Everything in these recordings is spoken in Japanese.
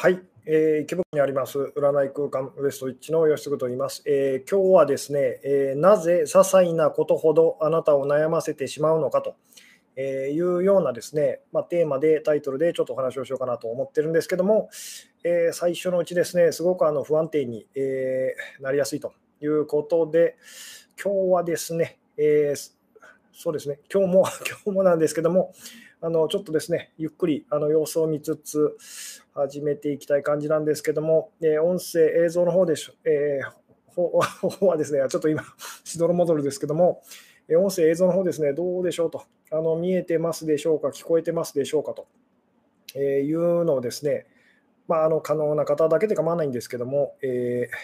はい、えー、池袋にあります占い空間ウエストウィッチの吉嗣と言います、えー、今日はですね、えー、なぜ些細なことほどあなたを悩ませてしまうのかというようなですね、まあ、テーマでタイトルでちょっとお話をしようかなと思ってるんですけども、え最初のうちですね、すごくあの不安定に、えなりやすいということで、今日はですね、えそうですね、今日も 今日もなんですけども、あのちょっとですね、ゆっくりあの様子を見つつ始めていきたい感じなんですけども、えー、音声、映像の方でしょ、えー、方はですね、ちょっと今、しどろもどろですけども、音声、映像の方ですね、どうでしょうと、あの見えてますでしょうか、聞こえてますでしょうかと、えー、いうのをですね、まあ、あの可能な方だけで構わないんですけども、えー、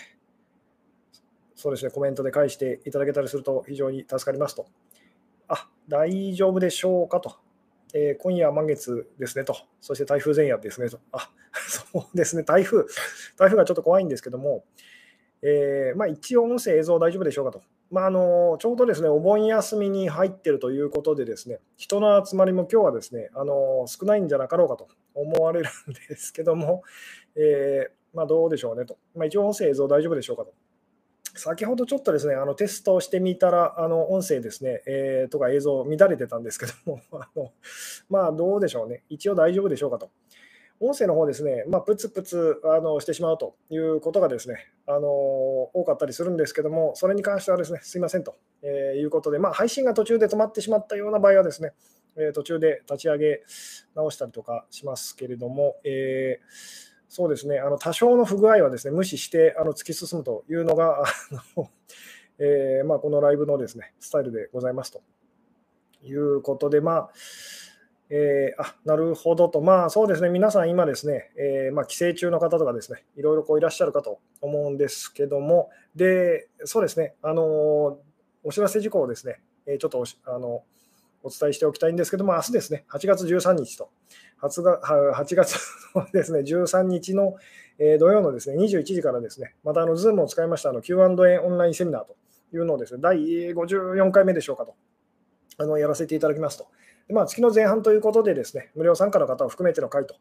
そうですね、コメントで返していただけたりすると非常に助かりますと。あ、大丈夫でしょうかと。えー、今夜満月ですねと、そして台風前夜ですねと、あ そうですね、台風、台風がちょっと怖いんですけども、えー、まあ、一応、音声、映像大丈夫でしょうかと、まあ、あのちょうどですねお盆休みに入っているということで、ですね人の集まりも今日はですねあの少ないんじゃなかろうかと思われるんですけども、えー、まあ、どうでしょうねと、まあ、一応、音声、映像大丈夫でしょうかと。先ほどちょっとですね、あのテストをしてみたら、あの音声ですね、えー、とか映像乱れてたんですけども、あのまあどうでしょうね、一応大丈夫でしょうかと。音声の方ですね、まあ、プツプツあのしてしまうということがですね、あの多かったりするんですけども、それに関してはですね、すいませんと、え、いうことで、まあ、配信が途中で止まってしまったような場合はですね、え、途中で立ち上げ直したりとかしますけれども、えーそうですね、あの多少の不具合はですね無視してあの突き進むというのが、あの えー、まあ、このライブのですねスタイルでございますと。いうことで、まあえー、あなるほどと、まあそうですね、皆さん今ですね、えー、まあ、帰省中の方とかですね、いろいろこういらっしゃるかと思うんですけども、で、そうですね、あのお知らせ事項をですね、えちょっとあのお伝えしておきたいんですけども、明日ですね、8月13日と、8月のですね、13日の土曜のですね、21時からですね、またあの Zoom を使いましたあの Q&A オンラインセミナーというのをですね、第54回目でしょうかと、あのやらせていただきますと。まあ、月の前半ということでですね、無料参加の方を含めての回と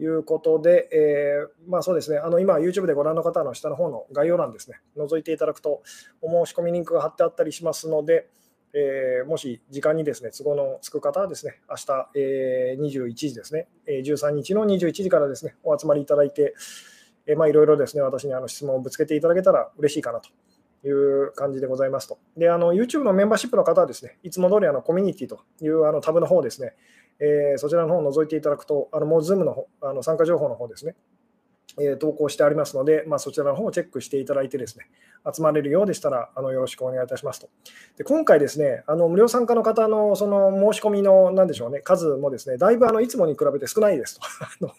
いうことで、えー、まあそうですね、あの今 YouTube でご覧の方の下の方の概要欄ですね、覗いていただくとお申し込みリンクが貼ってあったりしますので、えー、もし時間にですね都合のつく方はですね明日、えー、21時ですね、えー、13日の21時からですねお集まりいただいて、いろいろですね私にあの質問をぶつけていただけたら嬉しいかなという感じでございますと。で、あの YouTube のメンバーシップの方はですね、いつも通りあのコミュニティというあのタブの方ですね、えー、そちらの方を覗いていただくと、あのもう Zoom のあの参加情報の方ですね、投稿してありますので、まあ、そちらの方をチェックしていただいてですね、集まれるようでしたら、あのよろしくお願いいたしますと。で今回ですね、あの無料参加の方のその申し込みの、なんでしょうね、数もですね、だいぶあのいつもに比べて少ないですと。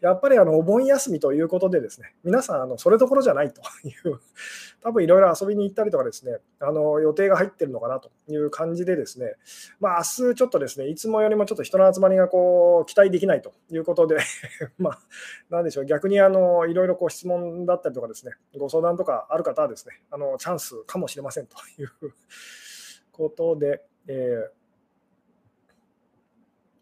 やっぱりあのお盆休みということでですね、皆さん、あのそれどころじゃないという、多分いろいろ遊びに行ったりとかですね、あの予定が入ってるのかなという感じでですね、まあ明日ちょっとですね、いつもよりもちょっと人の集まりがこう期待できないということで まあ、なんでしょう、逆にあのいろいろ質問だったりとかですね、ご相談とかある方はですね、ですね。あのチャンスかもしれませんという ことで、えー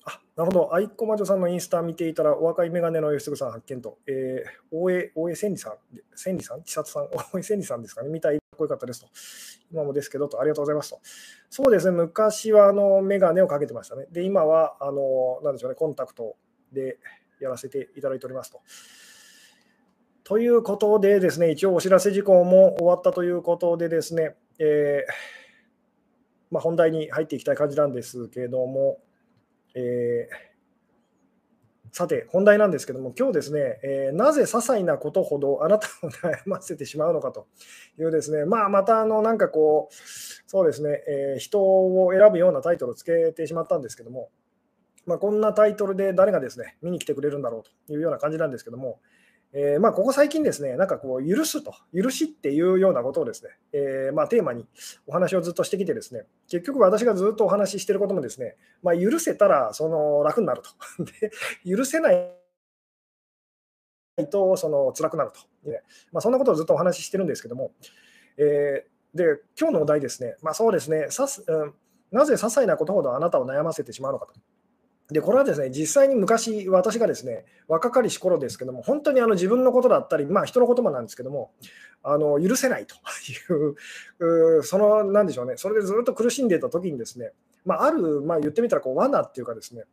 あなるほど、アイコマジョさんのインスタ見ていたら、お若いメガネの吉嗣さん発見と、えー、大江、大江千里さん、千里さん、千里さん、大江千里さんですかね、見たい、かっこよかったですと。今もですけどと、ありがとうございますと。そうですね、昔はあのメガネをかけてましたね。で、今は、あの、なんでしょうね、コンタクトでやらせていただいておりますと。ということでですね、一応お知らせ事項も終わったということでですね、えーまあ、本題に入っていきたい感じなんですけども、えーさて、本題なんですけども、今日ですね、えー、なぜ些細なことほどあなたを悩ませてしまうのかというですね、まあ、またあのなんかこう、そうですね、えー、人を選ぶようなタイトルをつけてしまったんですけども、まあ、こんなタイトルで誰がですね見に来てくれるんだろうというような感じなんですけども、えー、まあ、ここ最近ですね、なんかこう、許すと、許しっていうようなことをですね、えー、まあ、テーマにお話をずっとしてきてですね、結局私がずっとお話ししていることもですね、まあ、許せたらその楽になると。で、許せないとその辛くなると、ね。まあ、そんなことをずっとお話ししてるんですけども、えー、で、今日のお題ですね、まあ、そうですね、さす、うん、なぜ些細なことほどあなたを悩ませてしまうのかと。で、これはですね、実際に昔、私がですね、若かりし頃ですけども、本当にあの自分のことだったり、まあ人のこともなんですけども、あの許せないと いう、その、なんでしょうね、それでずっと苦しんでいた時にですね、まあ、ある、まあ、言ってみたらこう罠っていうかですね、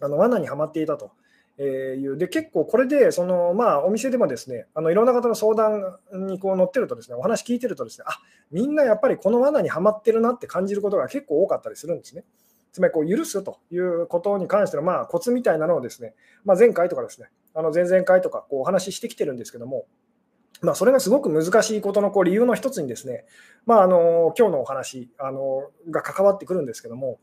あの罠にはまっていたと。えいうで結構これでその、まあ、お店でもですねあのいろんな方の相談にこう乗ってるとですねお話聞いてるとですねあみんなやっぱりこの罠にはまってるなって感じることが結構多かったりするんですね。つまりこう許すということに関してのまあコツみたいなのをですね、まあ、前回とかですね、あの前々回とかこうお話ししてきてるんですけども、まあ、それがすごく難しいことのこう理由の一つにですね、まあ、あの今日のお話あのが関わってくるんですけども、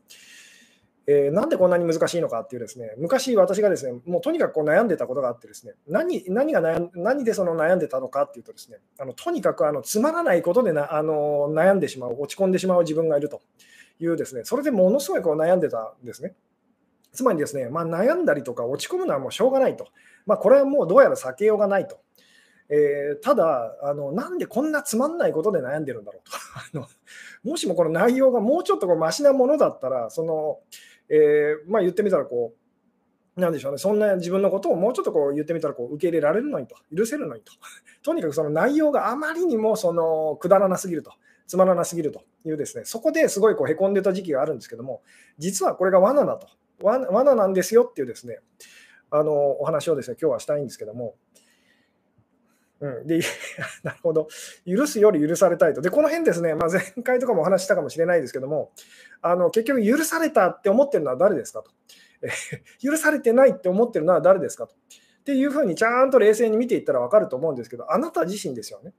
えー、なんでこんなに難しいのかっていうですね、昔私がですね、もうとにかくこう悩んでたことがあってですね、何何が悩何でその悩んでたのかっていうとですね、あのとにかくあのつまらないことでなあの悩んでしまう、落ち込んでしまう自分がいると。いうですね、それでものすごいこう悩んでたんですね。つまりですね、まあ、悩んだりとか落ち込むのはもうしょうがないと。まあ、これはもうどうやら避けようがないと。えー、ただあの、なんでこんなつまんないことで悩んでるんだろうと。あのもしもこの内容がもうちょっとこうマシなものだったら、そのえー、まあ、言ってみたらこう、なんでしょうね、そんな自分のことをもうちょっとこう言ってみたらこう受け入れられるのにと、許せるのにと。とにかくその内容があまりにもそのくだらなすぎると。つまらなすぎるというですね、そこですごいこうへこんでた時期があるんですけども、実はこれが罠だと、罠なんですよっていうですね、あのお話をですね、今日はしたいんですけども、うん、で なるほど、許すより許されたいと。で、この辺ですね、まあ、前回とかもお話したかもしれないですけども、あの結局、許されたって思ってるのは誰ですかと。許されてないって思ってるのは誰ですかと。っていうふうにちゃんと冷静に見ていったら分かると思うんですけど、あなた自身ですよね。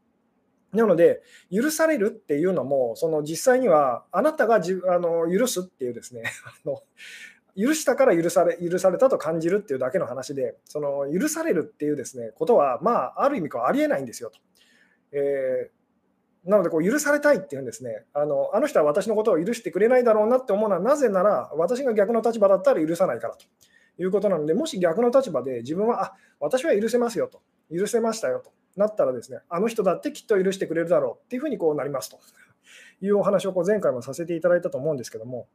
なので、許されるっていうのも、その実際には、あなたがじあの許すっていうですね あの、許したから許され許されたと感じるっていうだけの話で、その許されるっていうですねことは、まあ、ある意味こうありえないんですよと。えー、なのでこう、許されたいっていうんですねあの、あの人は私のことを許してくれないだろうなって思うのは、なぜなら、私が逆の立場だったら許さないからと。いうことなので、もし逆の立場で自分は、あ私は許せますよと、許せましたよと。なったらですね、あの人だってきっと許してくれるだろうっていうふうにこうなりますと いうお話をこう前回もさせていただいたと思うんですけども、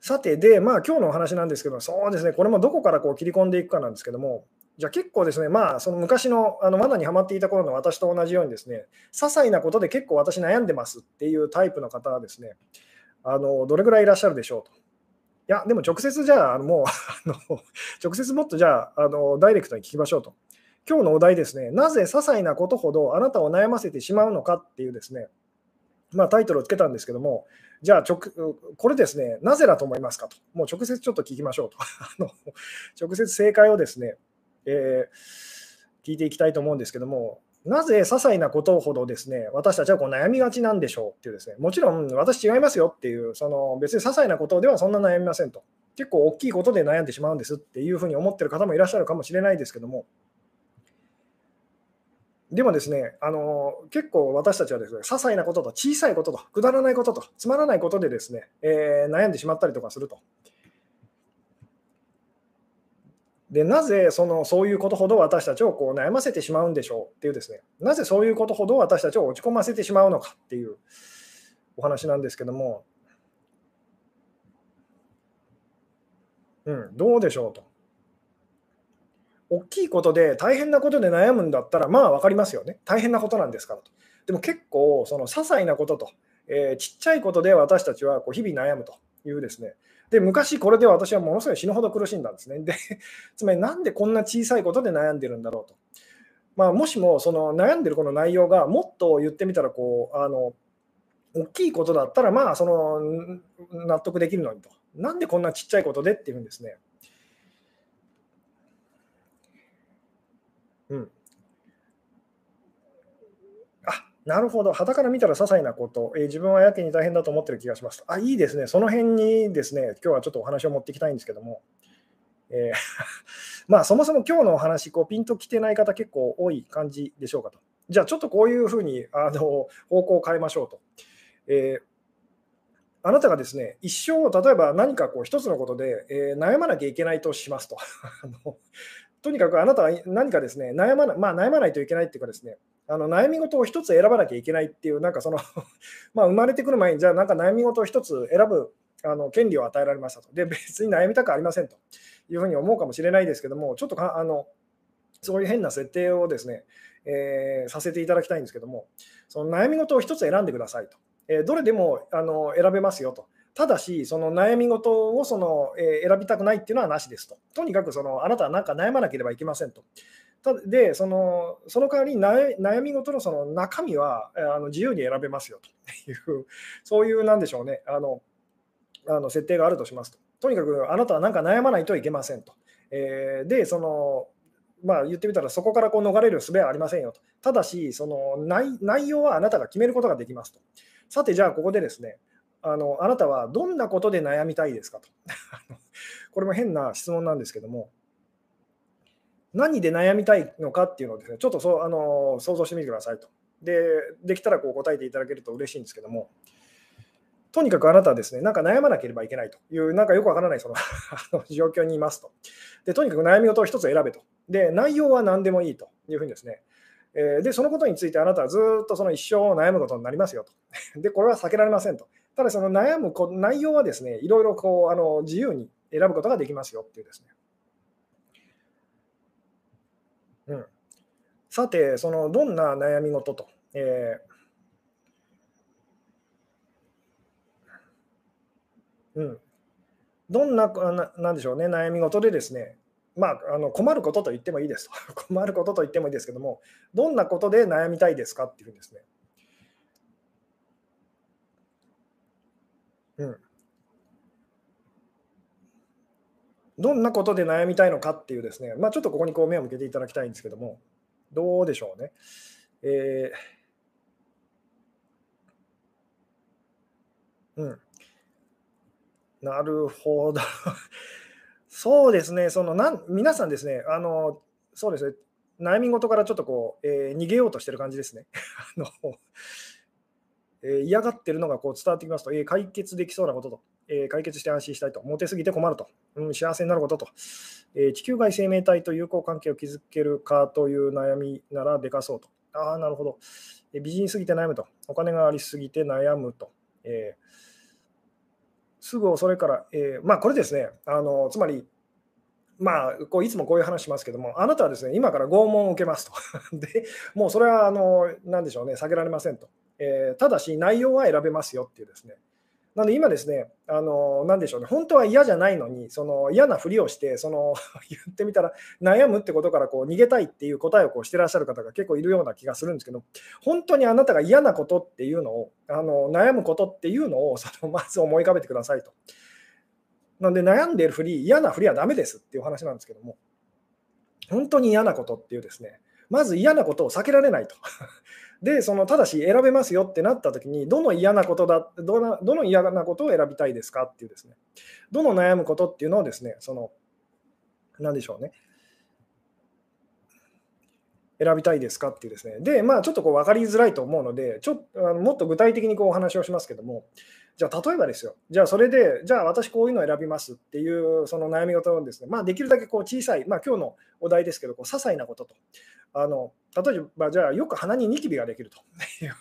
さて、で、まあ今日のお話なんですけど、そうですね、これもどこからこう切り込んでいくかなんですけども、じゃあ結構ですね、まあその昔のあの罠にはまっていた頃の私と同じようにですね、些細なことで結構私悩んでますっていうタイプの方はですね、あのどれぐらいいらっしゃるでしょうと。いや、でも直接じゃあ、もう、直接もっとじゃああの、ダイレクトに聞きましょうと。今日のお題ですね、なぜ些細なことほどあなたを悩ませてしまうのかっていうですね、まあ、タイトルをつけたんですけども、じゃあ直、これですね、なぜだと思いますかと、もう直接ちょっと聞きましょうと、あの直接正解をですね、えー、聞いていきたいと思うんですけども、なぜ些細なことほどですね、私たちはこう悩みがちなんでしょうっていうですね、もちろん私違いますよっていう、その別に些細なことではそんな悩みませんと。結構大きいことで悩んでしまうんですっていうふうに思ってる方もいらっしゃるかもしれないですけども、でもですね、あの結構私たちはですね、些細なことと小さいことと、くだらないことと、つまらないことでですね、えー、悩んでしまったりとかすると。でなぜそのそういうことほど私たちをこう悩ませてしまうんでしょうっていうですね、なぜそういうことほど私たちを落ち込ませてしまうのかっていうお話なんですけども、うん、どうでしょうと。大きいことで大変なことで悩むんだったら、まあ分かりますよね。大変なことなんですからと。でも結構、その些細なことと、えー、ちっちゃいことで私たちはこう日々悩むというですね。で、昔これで私はものすごい死ぬほど苦しんだんですね。で、つまりなんでこんな小さいことで悩んでるんだろうと。まあ、もしもその悩んでるこの内容がもっと言ってみたらこう、あの、大きいことだったら、まあ、その納得できるのにと。なんでこんなちっちゃいことでっていうんですね。うん。あ、なるほど。傍から見たら些細なこと、えー、自分はやけに大変だと思ってる気がします。あ、いいですね。その辺にですね、今日はちょっとお話を持っていきたいんですけども、えー まあ、そもそも今日のお話、こうピンときてない方結構多い感じでしょうかと。じゃあちょっとこういうふうにあの方向を変えましょうと。えー、あなたがですね、一生、例えば何かこう一つのことで、えー、悩まなきゃいけないとしますと。あのとにかくあなたは何かですね、悩まな,、まあ、悩まないといけないっていうかですね、あの悩み事を一つ選ばなきゃいけないっていう、なんかその まあ生まれてくる前に、じゃあなんか悩み事を一つ選ぶあの権利を与えられましたと。で、別に悩みたくありませんというふうに思うかもしれないですけども、ちょっとかあのそういう変な設定をですね、えー、させていただきたいんですけども、その悩み事を1つ選んでくださいと。えー、どれでもあの選べますよと。ただし、その悩み事をその、えー、選びたくないっていうのはなしですと。とにかくそのあなたは何か悩まなければいけませんと。たでその、その代わりに悩み事のその中身はあの自由に選べますよという、そういうなんでしょうね、あのあの設定があるとしますと。とにかくあなたは何か悩まないといけませんと。えー、で、そのまあ、言ってみたらそこからこう逃れる術はありませんよと。ただし、その内内容はあなたが決めることができますと。さて、じゃあここでですね、あのあなたはどんなことで悩みたいですかと。これも変な質問なんですけども、何で悩みたいのかっていうのをですね、ちょっとそうあの想像してみてくださいと。で、できたらこう答えていただけると嬉しいんですけども、とにかくあなたはですね、なんか悩まなければいけないという、なんかよくわからないその 状況にいますと。で、とにかく悩み事を一つ選べと。で、内容は何でもいいというふうにですね、えで、そのことについてあなたはずっとその一生悩むことになりますよと。で、これは避けられませんと。ただ、その悩むこ内容はですね、いろいろこうあの自由に選ぶことができますよっていうですね。うん、さて、そのどんな悩み事と、えー、うん、どんなな、なんでしょうね、悩み事でですね、まあ、あの困ることと言ってもいいです。困ることと言ってもいいですけども、どんなことで悩みたいですかっていうふうにですね。うん。どんなことで悩みたいのかっていうですね、まあ、ちょっとここにこう目を向けていただきたいんですけども、どうでしょうね。えー、うん。なるほど。そうですね、そのなん皆さんですね、あのそうですね、悩み事からちょっとこう、えー、逃げようとしてる感じですね。あのえー、嫌がってるのがこう伝わってきますと、えー、解決できそうなことと、え解決して安心したいと、モテすぎて困ると、うん、幸せになることと、え地球外生命体と友好関係を築けるかという悩みならでかそうと。ああ、なるほど、え美人すぎて悩むと、お金がありすぎて悩むと。えーすぐそれから、えー、まあ、これですね、あのつまり、まあ、こういつもこういう話しますけども、あなたはですね、今から拷問を受けますと。で、もうそれは、あの、なんでしょうね、避けられませんと。えー、ただし、内容は選べますよっていうですね、なので今ですね、あのなんでしょうね、本当は嫌じゃないのに、その嫌なふりをして、その 言ってみたら、悩むってことからこう逃げたいっていう答えをこうしてらっしゃる方が結構いるような気がするんですけど、本当にあなたが嫌なことっていうのを、あの悩むことっていうのを そのまず思い浮かべてくださいと。なんで悩んでいるふり、嫌なふりはダメですっていう話なんですけども、本当に嫌なことっていうですね、まず嫌なことを避けられないと。で、そのただし選べますよってなったときに、どの嫌なことだどの、どの嫌なことを選びたいですかっていうですね、どの悩むことっていうのをですね、その、なんでしょうね、選びたいですかっていうですね、で、まあちょっとこう分かりづらいと思うので、ちょあのもっと具体的にこうお話をしますけども、じゃあ例えばですよ、じゃあそれで、じゃあ私こういうのを選びますっていうその悩み事をですね、まあできるだけこう小さい、まあ今日のお題ですけど、こう些細なことと、あの例えばじゃあよく鼻にニキビができると。いう、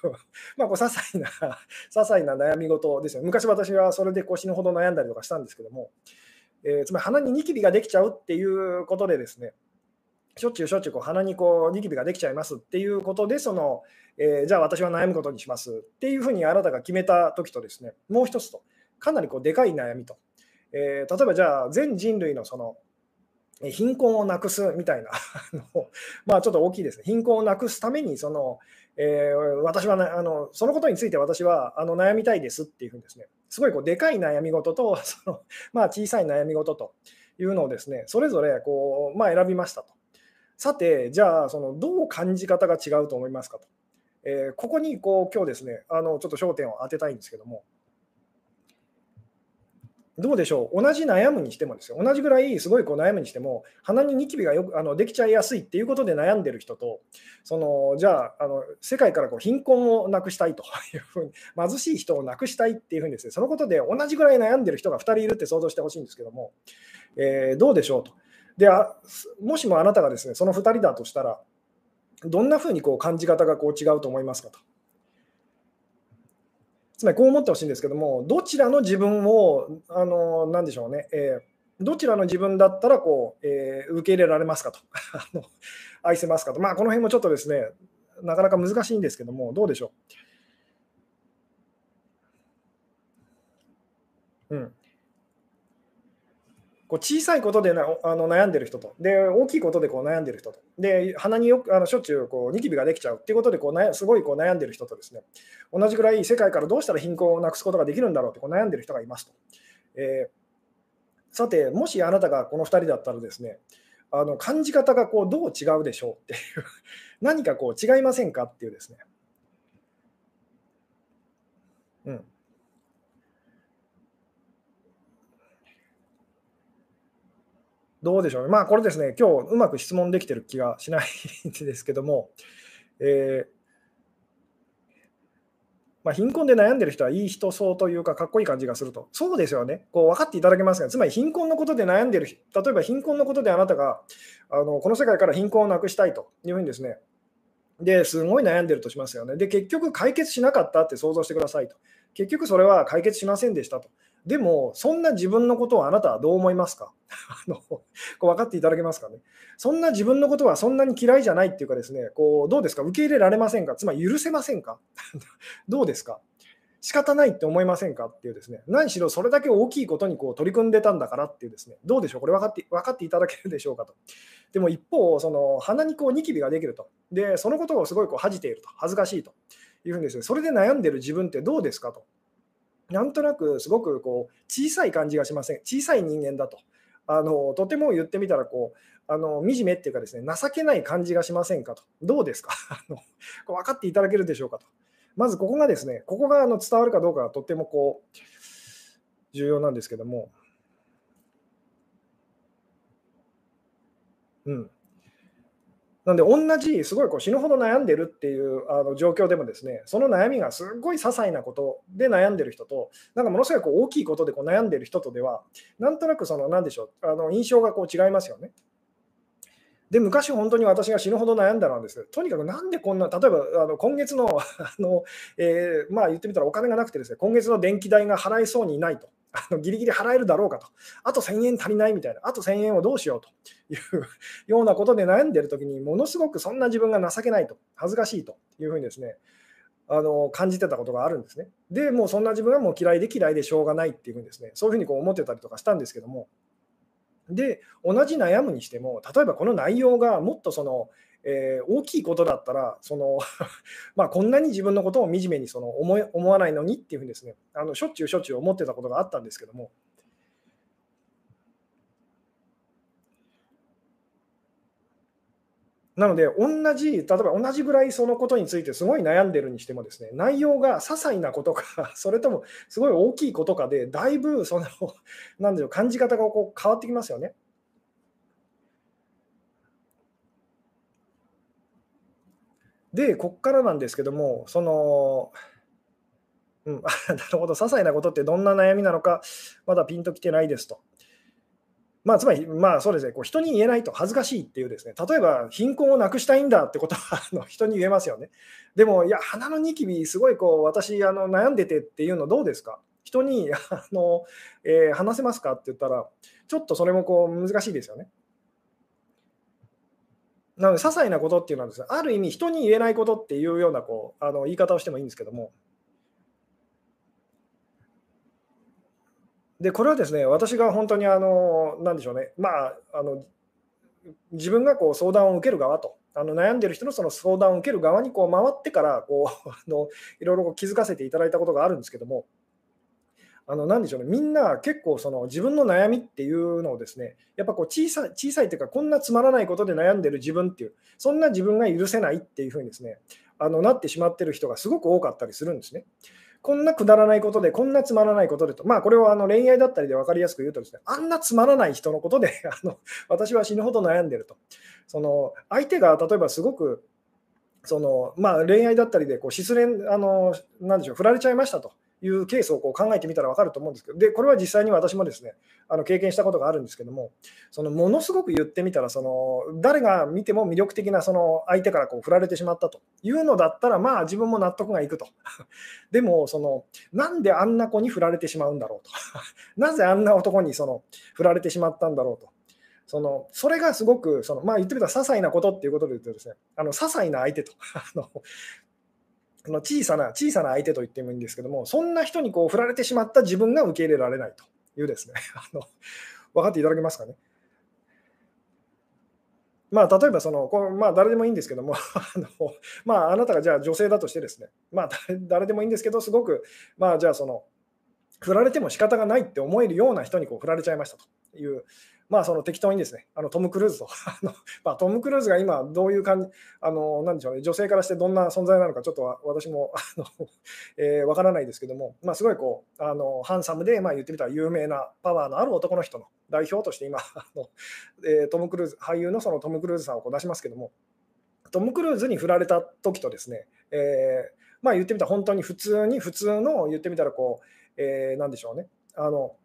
まあこう些細な、些細な悩み事ですよ。昔私はそれでこう死ぬほど悩んだりとかしたんですけども、えー、つまり鼻にニキビができちゃうっていうことでですね、しょっちゅうしょっちゅうこう鼻にこうニキビができちゃいますっていうことで、そのえー、じゃあ私は悩むことにしますっていうふうにあなたが決めたときとですね、もう一つと、かなりこうでかい悩みと、えー、例えばじゃあ全人類のその貧困をなくすみたいな まあちょっと大きいですね、貧困をなくすためにその、えー、私は、ね、あのそのことについて私はあの悩みたいですっていうふうにですね、すごいこうでかい悩み事と その、まあ、小さい悩み事というのをですね、それぞれこう、まあ、選びましたと。さて、じゃあそのどう感じ方が違うと思いますかと。えー、ここにこう今日ですね、あのちょっと焦点を当てたいんですけども、どうでしょう、同じ悩むにしてもですよ、同じぐらいすごいこう悩むにしても、鼻にニキビがよくあのできちゃいやすいっていうことで悩んでる人と、そのじゃああの、世界からこう貧困をなくしたいと いうふうに、貧しい人をなくしたいっていうふうにですね、そのことで同じぐらい悩んでる人が2人いるって想像してほしいんですけども、えー、どうでしょうと。であもしもあなたがですね、その2人だとしたら、どんなふうにこう感じ方がこう違うと思いますかと。つまりこう思ってほしいんですけども、どちらの自分を、あのなんでしょうね、えー、どちらの自分だったらこう、えー、受け入れられますかと。あの、愛せますかと、まあ、この辺もちょっとですね、なかなか難しいんですけども、どうでしょう？うん。こう小さいことでなあの悩んでる人と。で、大きいことでこう悩んでる人と、で鼻によくあのしょっちゅうこうニキビができちゃう。っていうことでこう悩すごいこう悩んでる人とですね、同じぐらい世界からどうしたら貧困をなくすことができるんだろうってこう悩んでる人がいますと。えー、さて、もしあなたがこの2人だったらですね、あの感じ方がこうどう違うでしょうっていう何かこう違いませんかっていうですね。うん。どうでしょうね。まあ、これですね、今日うまく質問できてる気がしないんですけども、えー、まあ、貧困で悩んでる人はいい人そうというか、かっこいい感じがすると。そうですよね。こう分かっていただけますが、つまり貧困のことで悩んでる、例えば貧困のことであなたがあのこの世界から貧困をなくしたいというふうにですね、ですごい悩んでるとしますよね。で、結局解決しなかったって想像してくださいと。結局それは解決しませんでしたと。でも、そんな自分のことをあなたはどう思いますか？あのこう分かっていただけますかね？そんな自分のことはそんなに嫌いじゃないっていうかですね、こうどうですか？受け入れられませんか？つまり許せませんか？どうですか？仕方ないって思いませんか？っていうですね、何しろそれだけ大きいことにこう取り組んでたんだからっていうですね、どうでしょう？これ分かって分かっていただけるでしょうかと。でも一方、その鼻にこうニキビができると。で、そのことをすごいこう恥じていると。恥ずかしいというふうにですね、それで悩んでる自分ってどうですかと。なんとなくすごくこう小さい感じがしません？小さい人間だと。あのとても言ってみたらこうあの惨めっていうかですね情けない感じがしませんかと。どうですか？あの分かっていただけるでしょうかと。まずここがですね、ここがあの伝わるかどうかがとってもこう重要なんですけども。うん。なんで、同じ、すごいこう死ぬほど悩んでるっていうあの状況でもですね、その悩みがすごい些細なことで悩んでる人と、なんかものすごいこう大きいことでこう悩んでる人とでは、なんとなくその、なんでしょう、あの印象がこう違いますよね。で、昔本当に私が死ぬほど悩んだのはです、とにかくなんでこんな、例えばあの今月のあの、えー、まあ言ってみたらお金がなくてですね、今月の電気代が払えそうにないと。あのギリギリ払えるだろうかと、あと1000円足りないみたいな、あと1000円をどうしようと。いう ようなことで悩んでるときに、ものすごくそんな自分が情けないと、恥ずかしいと。いうふうにですね、あの感じてたことがあるんですね。で、もうそんな自分はもう嫌いで嫌いでしょうがないっていうふうにですね、そういうふうにこう思ってたりとかしたんですけども、で、同じ悩むにしても、例えばこの内容がもっとその、えー、大きいことだったら、その まあ、こんなに自分のことを惨めにその思思わないのにっていうふうにですねあの、しょっちゅうしょっちゅう思ってたことがあったんですけども、なので、同じ、例えば同じぐらいそのことについてすごい悩んでるにしてもですね、内容が些細なことか、それともすごい大きいことかで、だいぶその、なんでしょう、感じ方がこう変わってきますよね。で、こっからなんですけども、その、うん、なるほど、些細なことってどんな悩みなのか、まだピンときてないですと。まあ、つまり、まあそうですね、こう人に言えないと恥ずかしいっていうですね、例えば貧困をなくしたいんだってことは あの人に言えますよね。でも、いや、鼻のニキビ、すごいこう私あの悩んでてっていうのどうですか？人にあの、えー、話せますか？って言ったら、ちょっとそれもこう難しいですよね。なので、些細なことっていうのはですね、ある意味、人に言えないことっていうようなこうあの言い方をしてもいいんですけども、で、これはですね、私が本当にあの、なんでしょうね、まあ、あの自分がこう相談を受ける側と、あの悩んでる人のその相談を受ける側にこう回ってからこうあのいろいろこう気づかせていただいたことがあるんですけども、あの、なんでしょうね、みんな結構その自分の悩みっていうのをですね、やっぱこう小さい、小さいっていうか、こんなつまらないことで悩んでる自分っていう、そんな自分が許せないっていうふうにですね、あのなってしまってる人がすごく多かったりするんですね。こんなくだらないことで、こんなつまらないことでと、まあこれはあの恋愛だったりで分かりやすく言うとですね、あんなつまらない人のことで あの私は死ぬほど悩んでると。その相手が例えばすごくそのまあ、恋愛だったりでこう失恋あの、なんでしょう、振られちゃいましたというケースをこう考えてみたら分かると思うんですけど、でこれは実際に私もですねあの経験したことがあるんですけども、そのものすごく言ってみたら、その誰が見ても魅力的なその相手からこう振られてしまったというのだったら、まあ自分も納得がいくと。でもその、なんであんな子に振られてしまうんだろうと。なぜあんな男にその振られてしまったんだろうと。そのそれがすごくその、まあ、言ってみたら些細なことっていうことで言うとですね、あの些細な相手と あのあの小さな小さな相手と言ってもいいんですけども、そんな人にこう振られてしまった自分が受け入れられないというですね、あの分かっていただけますかね？まあ、例えばその、こまあ、誰でもいいんですけども あの、まあ、あなたがじゃあ女性だとしてですね、まあ、誰でもいいんですけど、すごく、まあ、じゃあその、振られても仕方がないって思えるような人にこう振られちゃいましたという、まあ、その適当にですね、あのトム・クルーズと まあ、トム・クルーズが今、どういう感じ、あのなんでしょうね、女性からしてどんな存在なのか、ちょっと私もあの、えー、分からないですけども、まあ、すごいこうあのハンサムで、まあ、言ってみたら有名なパワーのある男の人の代表として今、あのえー、トム・クルーズ、俳優のそのトム・クルーズさんをこう出しますけども、トム・クルーズに振られた時とですね、えー、まあ、言ってみたら本当に普通に、普通の言ってみたらこう、えー、なんでしょうね、あの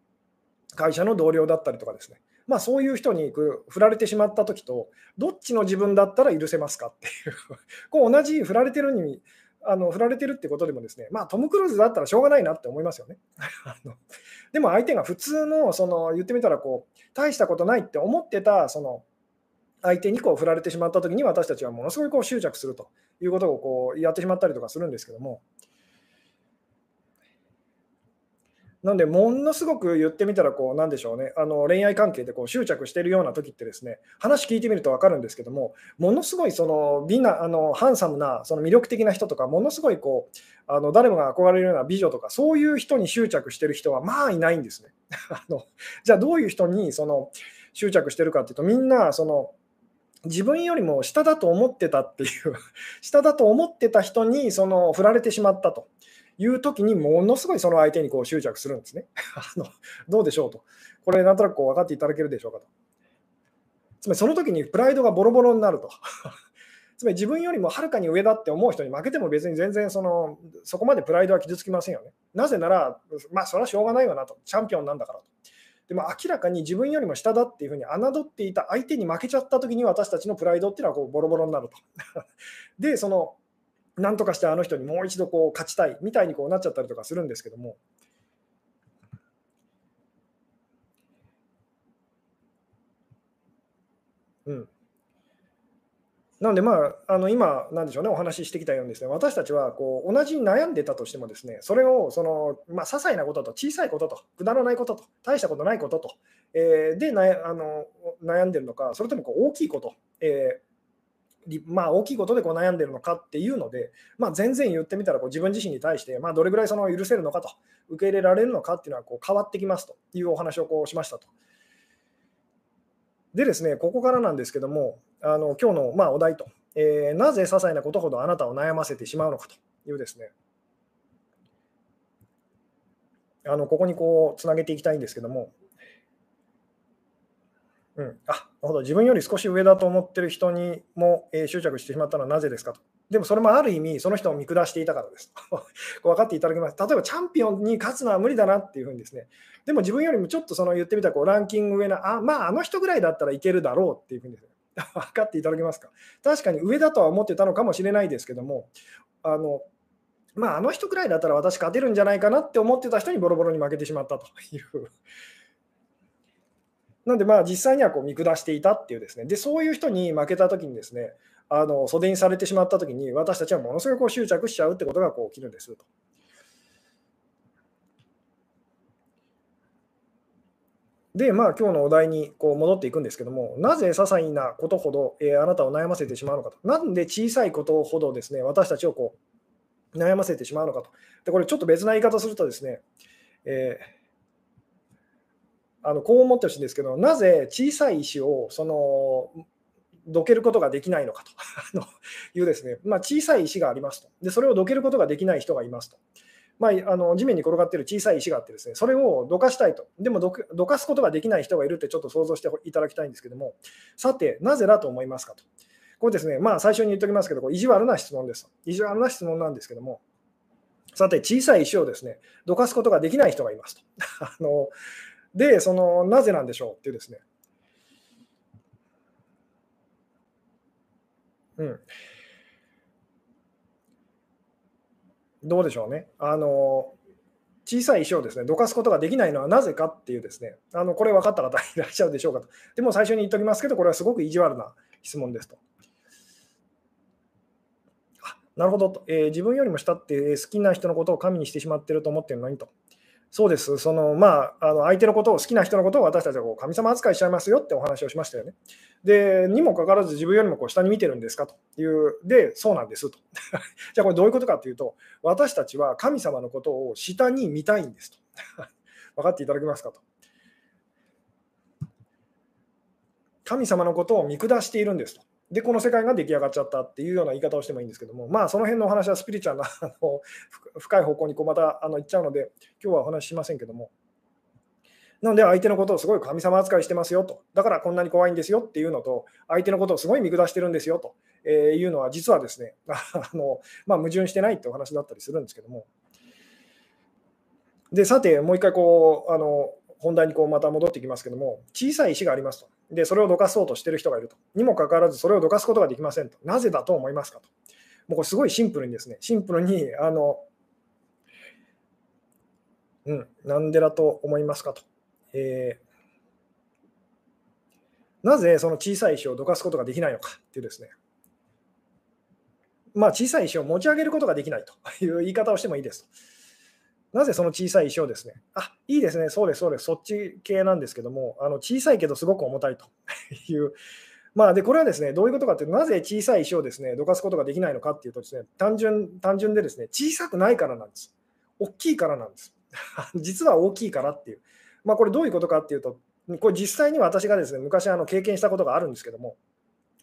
会社の同僚だったりとかですね、まあ、そういう人に振られてしまった時と、どっちの自分だったら許せますかっていう こう同じ振られてるにあの振られてるってことでもですね、まあ、トム・クルーズだったらしょうがないなって思いますよね。あのでも相手が普通のその言ってみたらこう大したことないって思ってたその相手にこう振られてしまった時に私たちはものすごいこう執着するということをこうやってしまったりとかするんですけども、なんで、ものすごく言ってみたら、こう、なんでしょうね、あの恋愛関係でこう執着しているような時ってですね、話聞いてみると分かるんですけども、ものすごいその美な、あのハンサムな、その魅力的な人とか、ものすごいこう、あの誰もが憧れるような美女とか、そういう人に執着してる人は、まあいないんですね。あのじゃあ、どういう人にその執着してるかっていうと、みんな、その、自分よりも下だと思ってたっていう下だと思ってた人にその振られてしまったと。いう時にものすごいその相手にこう執着するんですね。あのどうでしょうと。これなんとなくこう分かっていただけるでしょうかと。つまりその時にプライドがボロボロになると。つまり自分よりもはるかに上だって思う人に負けても別に全然そのそこまでプライドは傷つきませんよね。なぜなら、まあそれはしょうがないわなと。チャンピオンなんだからと。でも明らかに自分よりも下だっていうふうに侮っていた相手に負けちゃった時に私たちのプライドっていうのはこうボロボロになると。で、そのなんとかしてあの人にもう一度こう勝ちたいみたいにこうなっちゃったりとかするんですけども。うん、なので、まあ、あの今、なんでしょうね、お話ししてきたようにです、ね、私たちはこう同じ悩んでたとしても、ですねそれをその、まあ、些細なことと、小さいことと、くだらないことと、大したことないことと、えー、でなあの悩んでるのか、それともこう大きいこと、えーまあ、大きいことでこう悩んでるのかっていうので、まあ、全然言ってみたらこう自分自身に対して、まあ、どれぐらいその許せるのかと、受け入れられるのかっていうのはこう変わってきますというお話をこうしましたと。でですね、ここからなんですけども、あの今日のまあお題と、えー、なぜ些細なことほどあなたを悩ませてしまうのかというですね、あのここにこうつなげていきたいんですけども、うん、あほど自分より少し上だと思ってる人にも、えー、執着してしまったのはなぜですかと。でもそれもある意味、その人を見下していたからです。分かっていただけます。例えばチャンピオンに勝つのは無理だなっていうふうにですね、でも自分よりもちょっとその言ってみたこうランキング上な、あまああの人ぐらいだったらいけるだろうっていうふうにです、ね、分かっていただけますか？確かに上だとは思ってたのかもしれないですけども、あのまあ、あの人くらいだったら私勝てるんじゃないかなって思ってた人にボロボロに負けてしまったというなんで、まあ、実際にはこう見下していたっていうですね、で、そういう人に負けたときにですね、あの袖にされてしまったときに、私たちはものすごくこう執着しちゃうってことがこう起きるんですと。で、まあ、今日のお題にこう戻っていくんですけども、なぜ些細なことほど、えー、あなたを悩ませてしまうのかと。なんで小さいことほどですね、私たちをこう悩ませてしまうのかと。で、これちょっと別な言い方するとですね、えーあのこう思ってほしいんですけど、なぜ小さい石をそのどけることができないのかと いうですね、まあ、小さい石がありますとで、それをどけることができない人がいますと。まあ、あの地面に転がっている小さい石があってですね、それをどかしたいと。でもどかすことができない人がいるってちょっと想像していただきたいんですけども、さて、なぜだと思いますかと。これですね、まあ最初に言っておきますけど、意地悪な質問です。意地悪な質問なんですけども、さて、小さい石をですね、どかすことができない人がいますと。あので、その、なぜなんでしょうっていうですね。うん。どうでしょうね。あの、小さい石をですね、どかすことができないのはなぜかっていうですね、あのこれ分かった方いらっしゃるでしょうかと。でも最初に言っておりますけど、これはすごく意地悪な質問ですと。なるほどと、えー、自分よりも下って好きな人のことを神にしてしまっていると思ってるのにと。そうです、そのまあ、あの相手のことを、好きな人のことを私たちはこう神様扱いしちゃいますよってお話をしましたよね。で、にもかかわらず自分よりもこう下に見てるんですか？という、で、そうなんですと。じゃあこれどういうことかというと、私たちは神様のことを下に見たいんですと。分かっていただけますか？と。神様のことを見下しているんですと。で、この世界が出来上がっちゃったっていうような言い方をしてもいいんですけども、まあ、その辺のお話はスピリチュアルなあの深い方向にこうまたあの行っちゃうので、今日はお話ししませんけども。なので、相手のことをすごい神様扱いしてますよと、だからこんなに怖いんですよっていうのと、相手のことをすごい見下してるんですよとえいうのは、実はですね、あのまあ、矛盾してないってお話だったりするんですけども。で、さて、もう一回こう、あの本題にこうまた戻ってきますけども、小さい石がありますと。で、それをどかそうとしてる人がいると。にもかかわらず、それをどかすことができませんと。なぜだと思いますかと。もうこれすごいシンプルにですね、シンプルに、あの、うん、なんでだと思いますかと。えー、なぜその小さい石をどかすことができないのかっていうですね、まあ、小さい石を持ち上げることができないという言い方をしてもいいですと。なぜその小さい石をですね、あいいですね、そうです、そうです、そっち系なんですけども、あの小さいけどすごく重たいと いう、まあ、でこれはですね、どういうことかというと、なぜ小さい石をですね、どかすことができないのかっていうとですね、単純単純でですね、小さくないからなんです。大きいからなんです。実は大きいからっていう。まあ、これどういうことかっていうと、これ実際に私がですね、昔あの経験したことがあるんですけども、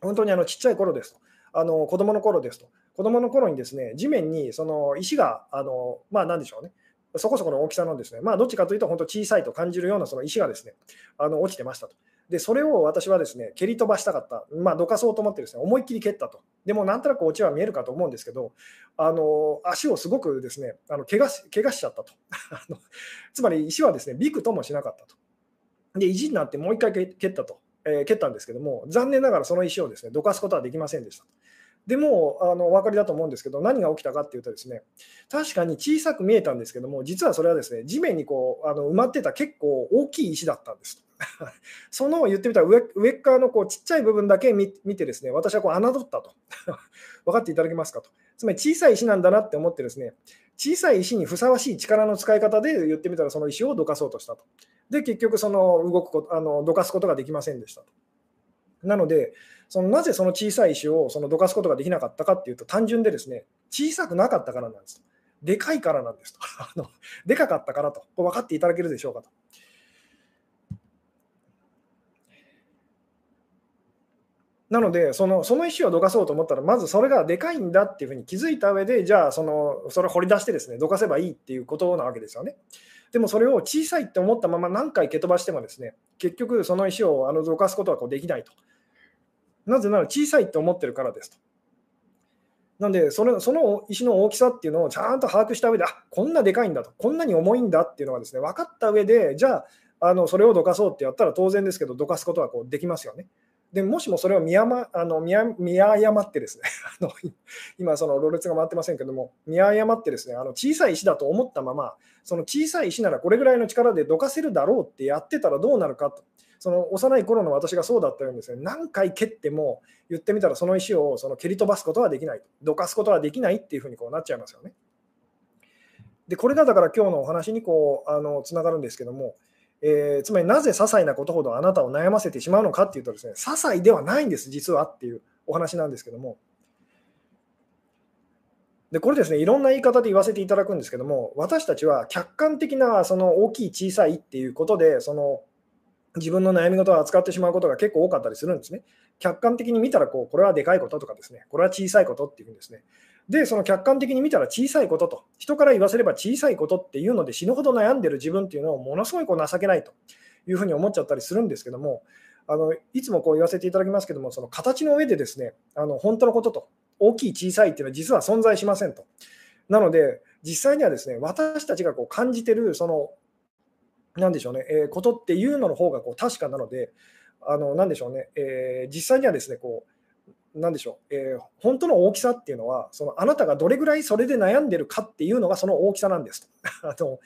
本当にあのちっちゃい頃ですと、あの子供の頃ですと、子供の頃にですね、地面にその石が、あのまあ、なんでしょうね、そこそこの大きさのですね、まあ、どっちかというと、本当小さいと感じるようなその石がですね、あの落ちてましたと。で、それを私はですね、蹴り飛ばしたかった、まあ、どかそうと思ってですね、思いっきり蹴ったと。でも、なんとなく落ちは見えるかと思うんですけど、あの足をすごくですね、あの怪我し怪我しちゃったと。つまり、石はですね、びくともしなかったと。で、意地になってもう一回蹴ったと、えー、蹴ったんですけども、残念ながらその石をですね、どかすことはできませんでした。でもあのお分かりだと思うんですけど、何が起きたかっていうと、ですね確かに小さく見えたんですけども、実はそれはですね地面にこうあの埋まってた結構大きい石だったんです。その言ってみたら上上側のこうちっちゃい部分だけ見て、ですね私はこう侮ったと。分かっていただけますかと。つまり小さい石なんだなって思って、ですね小さい石にふさわしい力の使い方で言ってみたら、その石をどかそうとしたと。で、結局、その動くことあのどかすことができませんでしたと。なので、そのなぜその小さい石をそのどかすことができなかったかっていうと、単純でですね、小さくなかったからなんですと。でかいからなんですと。でかかったからと。分かっていただけるでしょうかと。なのでその、その石をどかそうと思ったら、まずそれがでかいんだっていうふうに気づいた上で、じゃあその、それを掘り出してですね、どかせばいいっていうことなわけですよね。でもそれを小さいって思ったまま何回蹴飛ばしてもですね、結局その石をあのどかすことはこうできないと。なぜなら小さいって思ってるからですと。なんでその、その石の大きさっていうのをちゃんと把握した上で、あこんなでかいんだと、こんなに重いんだっていうのがですね分かった上で、じゃあ、あのそれをどかそうってやったら当然ですけど、どかすことはこうできますよね。でもしもそれを見誤あの見見誤ってですね あの、今、そのろれつが回ってませんけども、見誤ってですねあの小さい石だと思ったまま、その小さい石ならこれぐらいの力でどかせるだろうってやってたらどうなるかと。その幼い頃の私がそうだったようにですね、何回蹴っても言ってみたらその石をその蹴り飛ばすことはできない、どかすことはできないっていうふうにこうなっちゃいますよね。で、これがだから今日のお話にこうあのつながるんですけども、えー、つまりなぜ些細なことほどあなたを悩ませてしまうのかっていうとですね、些細ではないんです、実はっていうお話なんですけども。でこれですね、いろんな言い方で言わせていただくんですけども、私たちは客観的なその大きい、小さいっていうことで、その自分の悩み事を扱ってしまうことが結構多かったりするんですね。客観的に見たらこう、これはでかいこととかですね、これは小さいことっていうんですね。で、その客観的に見たら小さいことと、人から言わせれば小さいことっていうので死ぬほど悩んでる自分っていうのをものすごいこう情けないというふうに思っちゃったりするんですけども、あのいつもこう言わせていただきますけども、その形の上でですね、あの本当のことと、大きい小さいっていうのは実は存在しませんと。なので、実際にはですね、私たちがこう感じてる、その、なんでしょうね、えー、ことっていうのの方がこう確かなので、あのなんでしょうね、えー、実際にはですね、こう、なんでしょう、えー、本当の大きさっていうのは、そのあなたがどれぐらいそれで悩んでるかっていうのがその大きさなんです。と。あの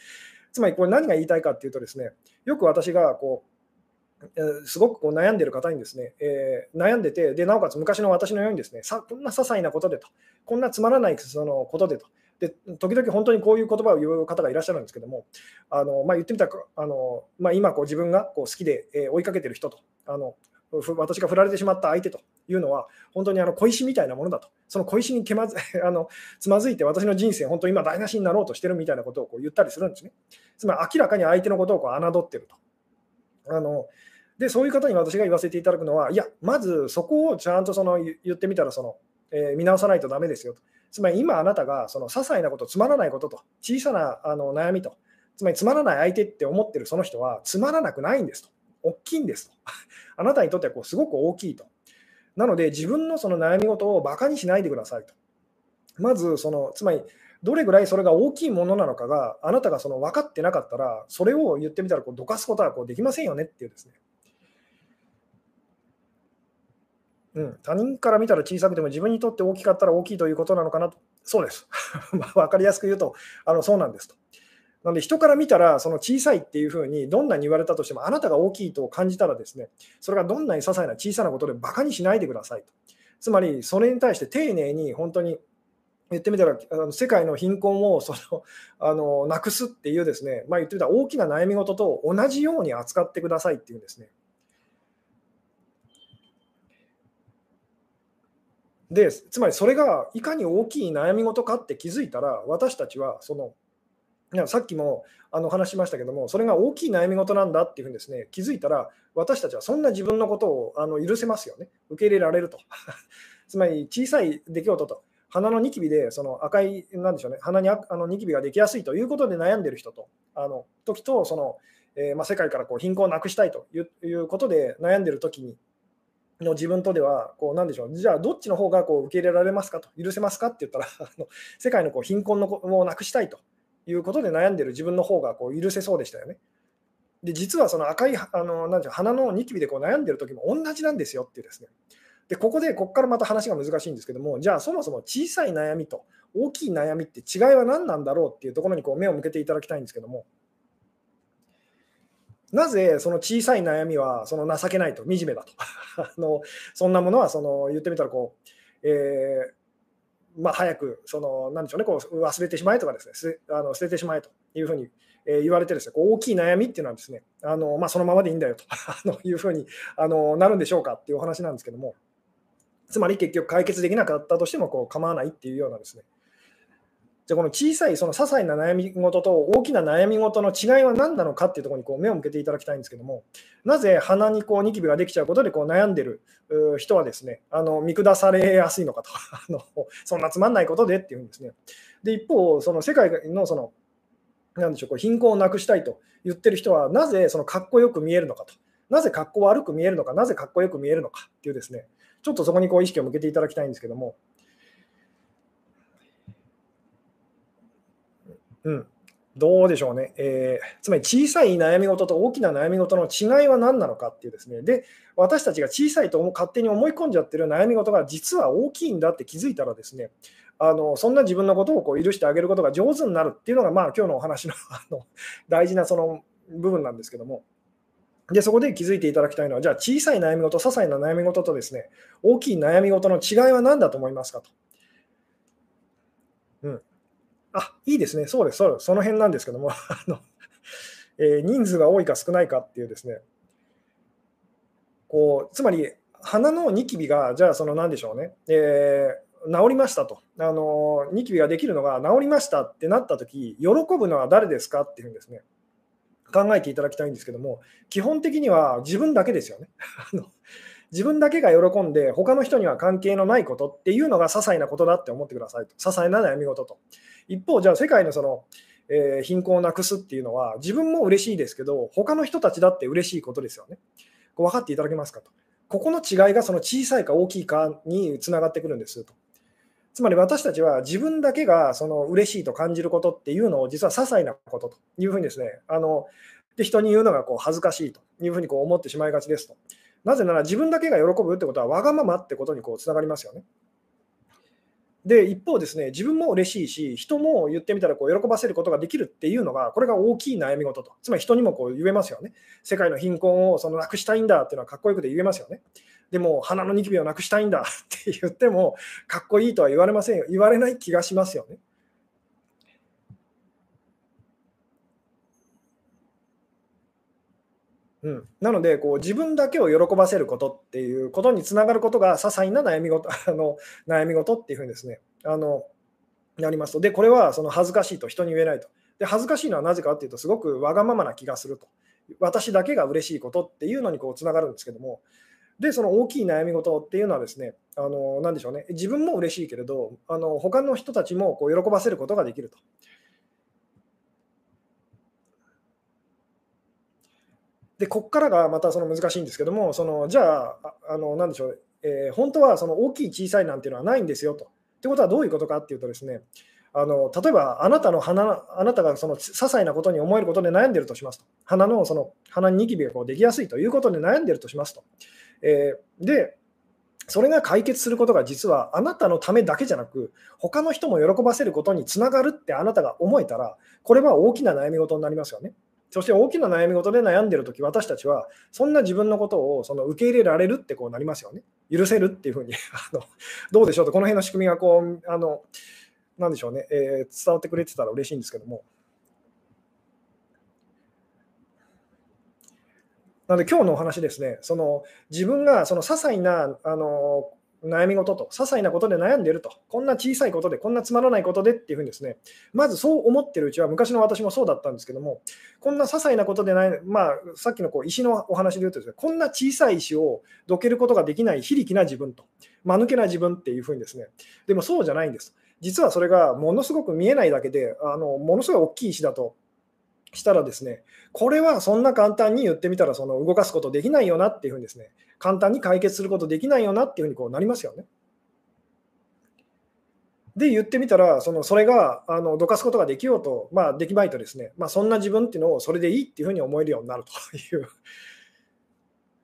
つまりこれ何が言いたいかっていうとですね、よく私がこう、すごくこう悩んでる方にですね、えー、悩んでてで、なおかつ昔の私のようにですね、さこんな些細なことでと、こんなつまらないそのことでと、で時々本当にこういう言葉を言う方がいらっしゃるんですけども、あのまあ、言ってみたら、あのまあ、今こう自分がこう好きで、え追いかけてる人とあの、私が振られてしまった相手というのは、本当にあの小石みたいなものだと、その小石にけまず あのつまずいて、私の人生、本当に今、台無しになろうとしてるみたいなことをこう言ったりするんですね。つまり明らかに相手のことをこう侮ってると。あのでそういう方に私が言わせていただくのは、いや、まずそこをちゃんとその言ってみたらその、えー、見直さないとだめですよと。つまり今あなたがその些細なこと、つまらないことと、小さなあの悩みと、つまりつまらない相手って思ってるその人はつまらなくないんですと。大きいんですと。あなたにとってはこうすごく大きいと。なので自分のその悩み事をバカにしないでくださいと。まずその、つまりどれぐらいそれが大きいものなのかがあなたがその分かってなかったら、それを言ってみたらこうどかすことはこうできませんよねっていうですね。うん、他人から見たら小さくても自分にとって大きかったら大きいということなのかなと。そうです。分かりやすく言うと、あのそうなんですと。なので人から見たらその小さいっていうふうにどんなに言われたとしてもあなたが大きいと感じたらですねそれがどんなに些細な小さなことでバカにしないでくださいとつまりそれに対して丁寧に本当に言ってみたらあの世界の貧困をそのあのなくすっていうですね、まあ、言ってみたら大きな悩み事と同じように扱ってくださいっていうんですね。でつまりそれがいかに大きい悩み事かって気づいたら私たちはそのいやさっきもあの話しましたけどもそれが大きい悩み事なんだっていうふうにですね気づいたら私たちはそんな自分のことをあの許せますよね。受け入れられると。つまり小さい出来事と鼻のニキビでその赤いなんでしょうね鼻にあのニキビができやすいということで悩んでる人とあの時とその、えー、ま、世界からこう貧困をなくしたいということで悩んでる時にの自分とでは、こうなんでしょう、じゃあどっちの方がこう受け入れられますかと、許せますかって言ったら、あの世界のこう貧困のをなくしたいということで悩んでる自分の方がこう許せそうでしたよね。で、実はその赤いあのなん鼻のニキビでこう悩んでる時も同じなんですよっていうですね。で、ここで、ここからまた話が難しいんですけども、じゃあそもそも小さい悩みと大きい悩みって違いは何なんだろうっていうところにこう目を向けていただきたいんですけども、なぜその小さい悩みはその情けないと、惨めだと。あのそんなものはその言ってみたらこう、えー、まあ、早くそのなんでしょうねこう忘れてしまえとかですねあの捨ててしまえというふうに、え言われてですねこう大きい悩みっていうのはですねあの、まあ、そのままでいいんだよと あのいうふうにあのなるんでしょうかっていうお話なんですけどもつまり結局解決できなかったとしてもこう構わないっていうようなですねじゃこの小さいその些細な悩み事と大きな悩み事の違いは何なのかっていうところにこう目を向けていただきたいんですけども、なぜ鼻にこうニキビができちゃうことでこう悩んでる人はですね、あの見下されやすいのかと。あの、そんなつまんないことでっていうんですね。で、一方、その世界のその、なんでしょう、こう貧困をなくしたいと言ってる人は、なぜそのかっこよく見えるのかと、なぜかっこ悪く見えるのか、なぜかっこよく見えるのかっていうですね、ちょっとそこにこう意識を向けていただきたいんですけども、うん、どうでしょうね、えー、つまり小さい悩み事と大きな悩み事の違いは何なのかっていうですね、で、私たちが小さいと勝手に思い込んじゃってる悩み事が実は大きいんだって気づいたらですね、あのそんな自分のことをこう許してあげることが上手になるっていうのが、まあ今日のお話のあの 大事なその部分なんですけども。で、そこで気づいていただきたいのは、じゃあ小さい悩み事、些細な悩み事とですね、大きい悩み事の違いは何だと思いますかと。あ、いいですね。そうです、そうです。その辺なんですけども、あのえー、人数が多いか少ないかっていうですね、こう、つまり、鼻のニキビが、じゃあ、その何でしょうね、えー、治りましたと、あの、ニキビができるのが治りましたってなったとき、喜ぶのは誰ですかっていうんですね、考えていただきたいんですけども、基本的には自分だけですよね。自分だけが喜んで、他の人には関係のないことっていうのが些細なことだって思ってくださいと。些細な悩み事と。一方、じゃあ世界のその、えー、貧困をなくすっていうのは、自分も嬉しいですけど、他の人たちだって嬉しいことですよね。こう分かっていただけますかと。ここの違いがその小さいか大きいかにつながってくるんですと。つまり私たちは自分だけがその嬉しいと感じることっていうのを実は些細なことというふうにですね、あので人に言うのがこう恥ずかしいというふうにこう思ってしまいがちですと。なぜなら自分だけが喜ぶってことはわがままってことにこうつながりますよね。で、一方ですね、自分も嬉しいし、人も言ってみたらこう喜ばせることができるっていうのが、これが大きい悩み事と。つまり人にもこう言えますよね。世界の貧困をそのなくしたいんだっていうのはかっこよくて言えますよね。でも、鼻のニキビをなくしたいんだって言っても、かっこいいとは言われませんよ。言われない気がしますよね。うん、なのでこう、自分だけを喜ばせることっていうことにつながることが、些細な悩み事 あの悩み事っていうふうにですね、あのなりますと。で、これはその恥ずかしいと人に言えないと。で、恥ずかしいのはなぜかっていうと、すごくわがままな気がすると。私だけが嬉しいことっていうのにこうつながるんですけども、で、その大きい悩み事っていうのはですね、あのなでしょうね、自分も嬉しいけれど、あの他の人たちもこう喜ばせることができると。で、ここからがまたその難しいんですけども、そのじゃあ、あのなんでしょう、えー、本当はその大きい、小さいなんていうのはないんですよと。ってことはどういうことかっていうとですね、あの例えばあなたの鼻、あなたがその些細なことに思えることで悩んでるとしますと。鼻のその鼻にニキビがこうできやすいということで悩んでるとしますと。えー、で、それが解決することが実はあなたのためだけじゃなく、他の人も喜ばせることにつながるってあなたが思えたら、これは大きな悩み事になりますよね。そして大きな悩み事で悩んでるとき、私たちはそんな自分のことをその受け入れられるってこうなりますよね。許せるっていうふうに あの、どうでしょうと、この辺の仕組みがこう、あの、なんでしょうね、えー、伝わってくれてたら嬉しいんですけども。なので今日のお話ですね、その自分がその些細なあの悩み事と、些細なことで悩んでいると、こんな小さいことで、こんなつまらないことでっていうふうにですね、まずそう思ってるうちは、昔の私もそうだったんですけども、こんな些細なことでない、まあ、さっきのこう石のお話で言うとですね、こんな小さい石をどけることができない非力な自分と、間抜けな自分っていうふうにですね、でもそうじゃないんです。実はそれがものすごく見えないだけで、あのものすごい大きい石だとしたらですね、これはそんな簡単に言ってみたらその動かすことできないよなっていうふうにですね、簡単に解決することできないよなっていうふうにこうなりますよね。で言ってみたら、そのそれがあのどかすことができようと、まあ、できまいとですね、まあ、そんな自分っていうのをそれでいいっていうふうに思えるようになるという。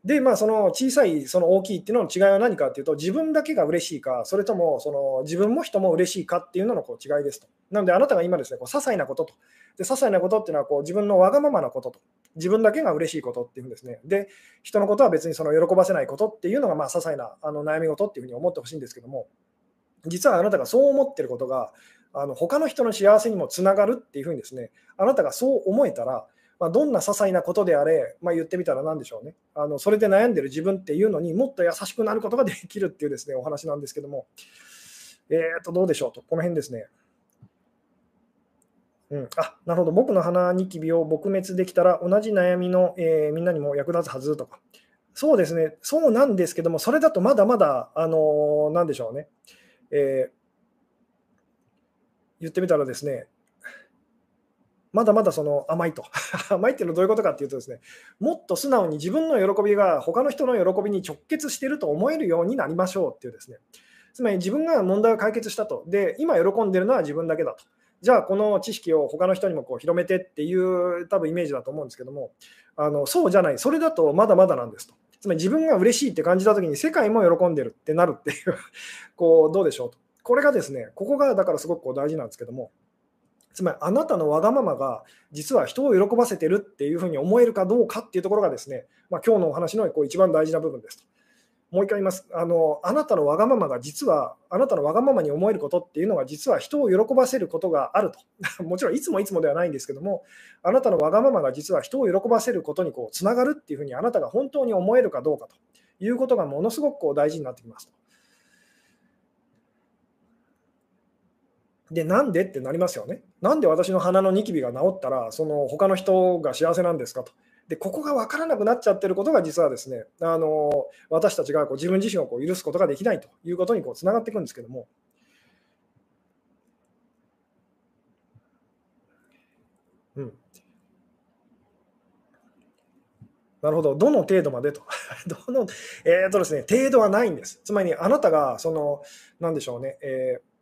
で、まあ、その小さい、その大きいっていうのの違いは何かっていうと、自分だけが嬉しいか、それともその自分も人も嬉しいかっていうののこう違いですと。なので、あなたが今ですね、こう些細なことと、で些細なことっていうのはこう自分のわがままなことと、自分だけが嬉しいことっていうんですね。で、人のことは別にその喜ばせないことっていうのが、まあ、些細なあの悩み事っていうふうに思ってほしいんですけども、実はあなたがそう思ってることが、あの他の人の幸せにもつながるっていうふうにですね、あなたがそう思えたら、まあ、どんな些細なことであれ、まあ、言ってみたら何でしょうね。あの、それで悩んでる自分っていうのにもっと優しくなることができるっていうですねお話なんですけども、えー、とどうでしょうと、この辺ですね。うん、あなるほど、僕の鼻ニキビを撲滅できたら、同じ悩みの、えー、みんなにも役立つはずとか、そうですね、そうなんですけども、それだとまだまだ、あのー、なんでしょうね、えー、言ってみたらですね、まだまだその甘いと。甘いっていうのはどういうことかっていうとですね、もっと素直に自分の喜びが他の人の喜びに直結していると思えるようになりましょうっていうですね、つまり自分が問題を解決したと。で、今喜んでるのは自分だけだと。じゃあこの知識を他の人にもこう広めてっていう多分イメージだと思うんですけどもあのそうじゃないそれだとまだまだなんですとつまり自分が嬉しいって感じた時に世界も喜んでるってなるっていうこうどうでしょうとこれがですねここがだからすごくこう大事なんですけどもつまりあなたのわがままが実は人を喜ばせてるっていうふうに思えるかどうかっていうところがですね、まあ、今日のお話のこう一番大事な部分ですと。もう一回言いますあの。あなたのわがままが実は、あなたのわがままに思えることっていうのが実は人を喜ばせることがあると。もちろんいつもいつもではないんですけども、あなたのわがままが実は人を喜ばせることにこうつながるっていうふうにあなたが本当に思えるかどうかということがものすごくこう大事になってきますと。で、なんで？ってなりますよね。なんで私の鼻のニキビが治ったら、その他の人が幸せなんですかと。でここが分からなくなっちゃってることが実はですねあの私たちがこう自分自身をこう許すことができないということにつながっていくんですけども。うん、なるほど、どの程度までと。どの、えーとですね、程度はないんです。つまり、あなたが、その、なんでしょうね、えー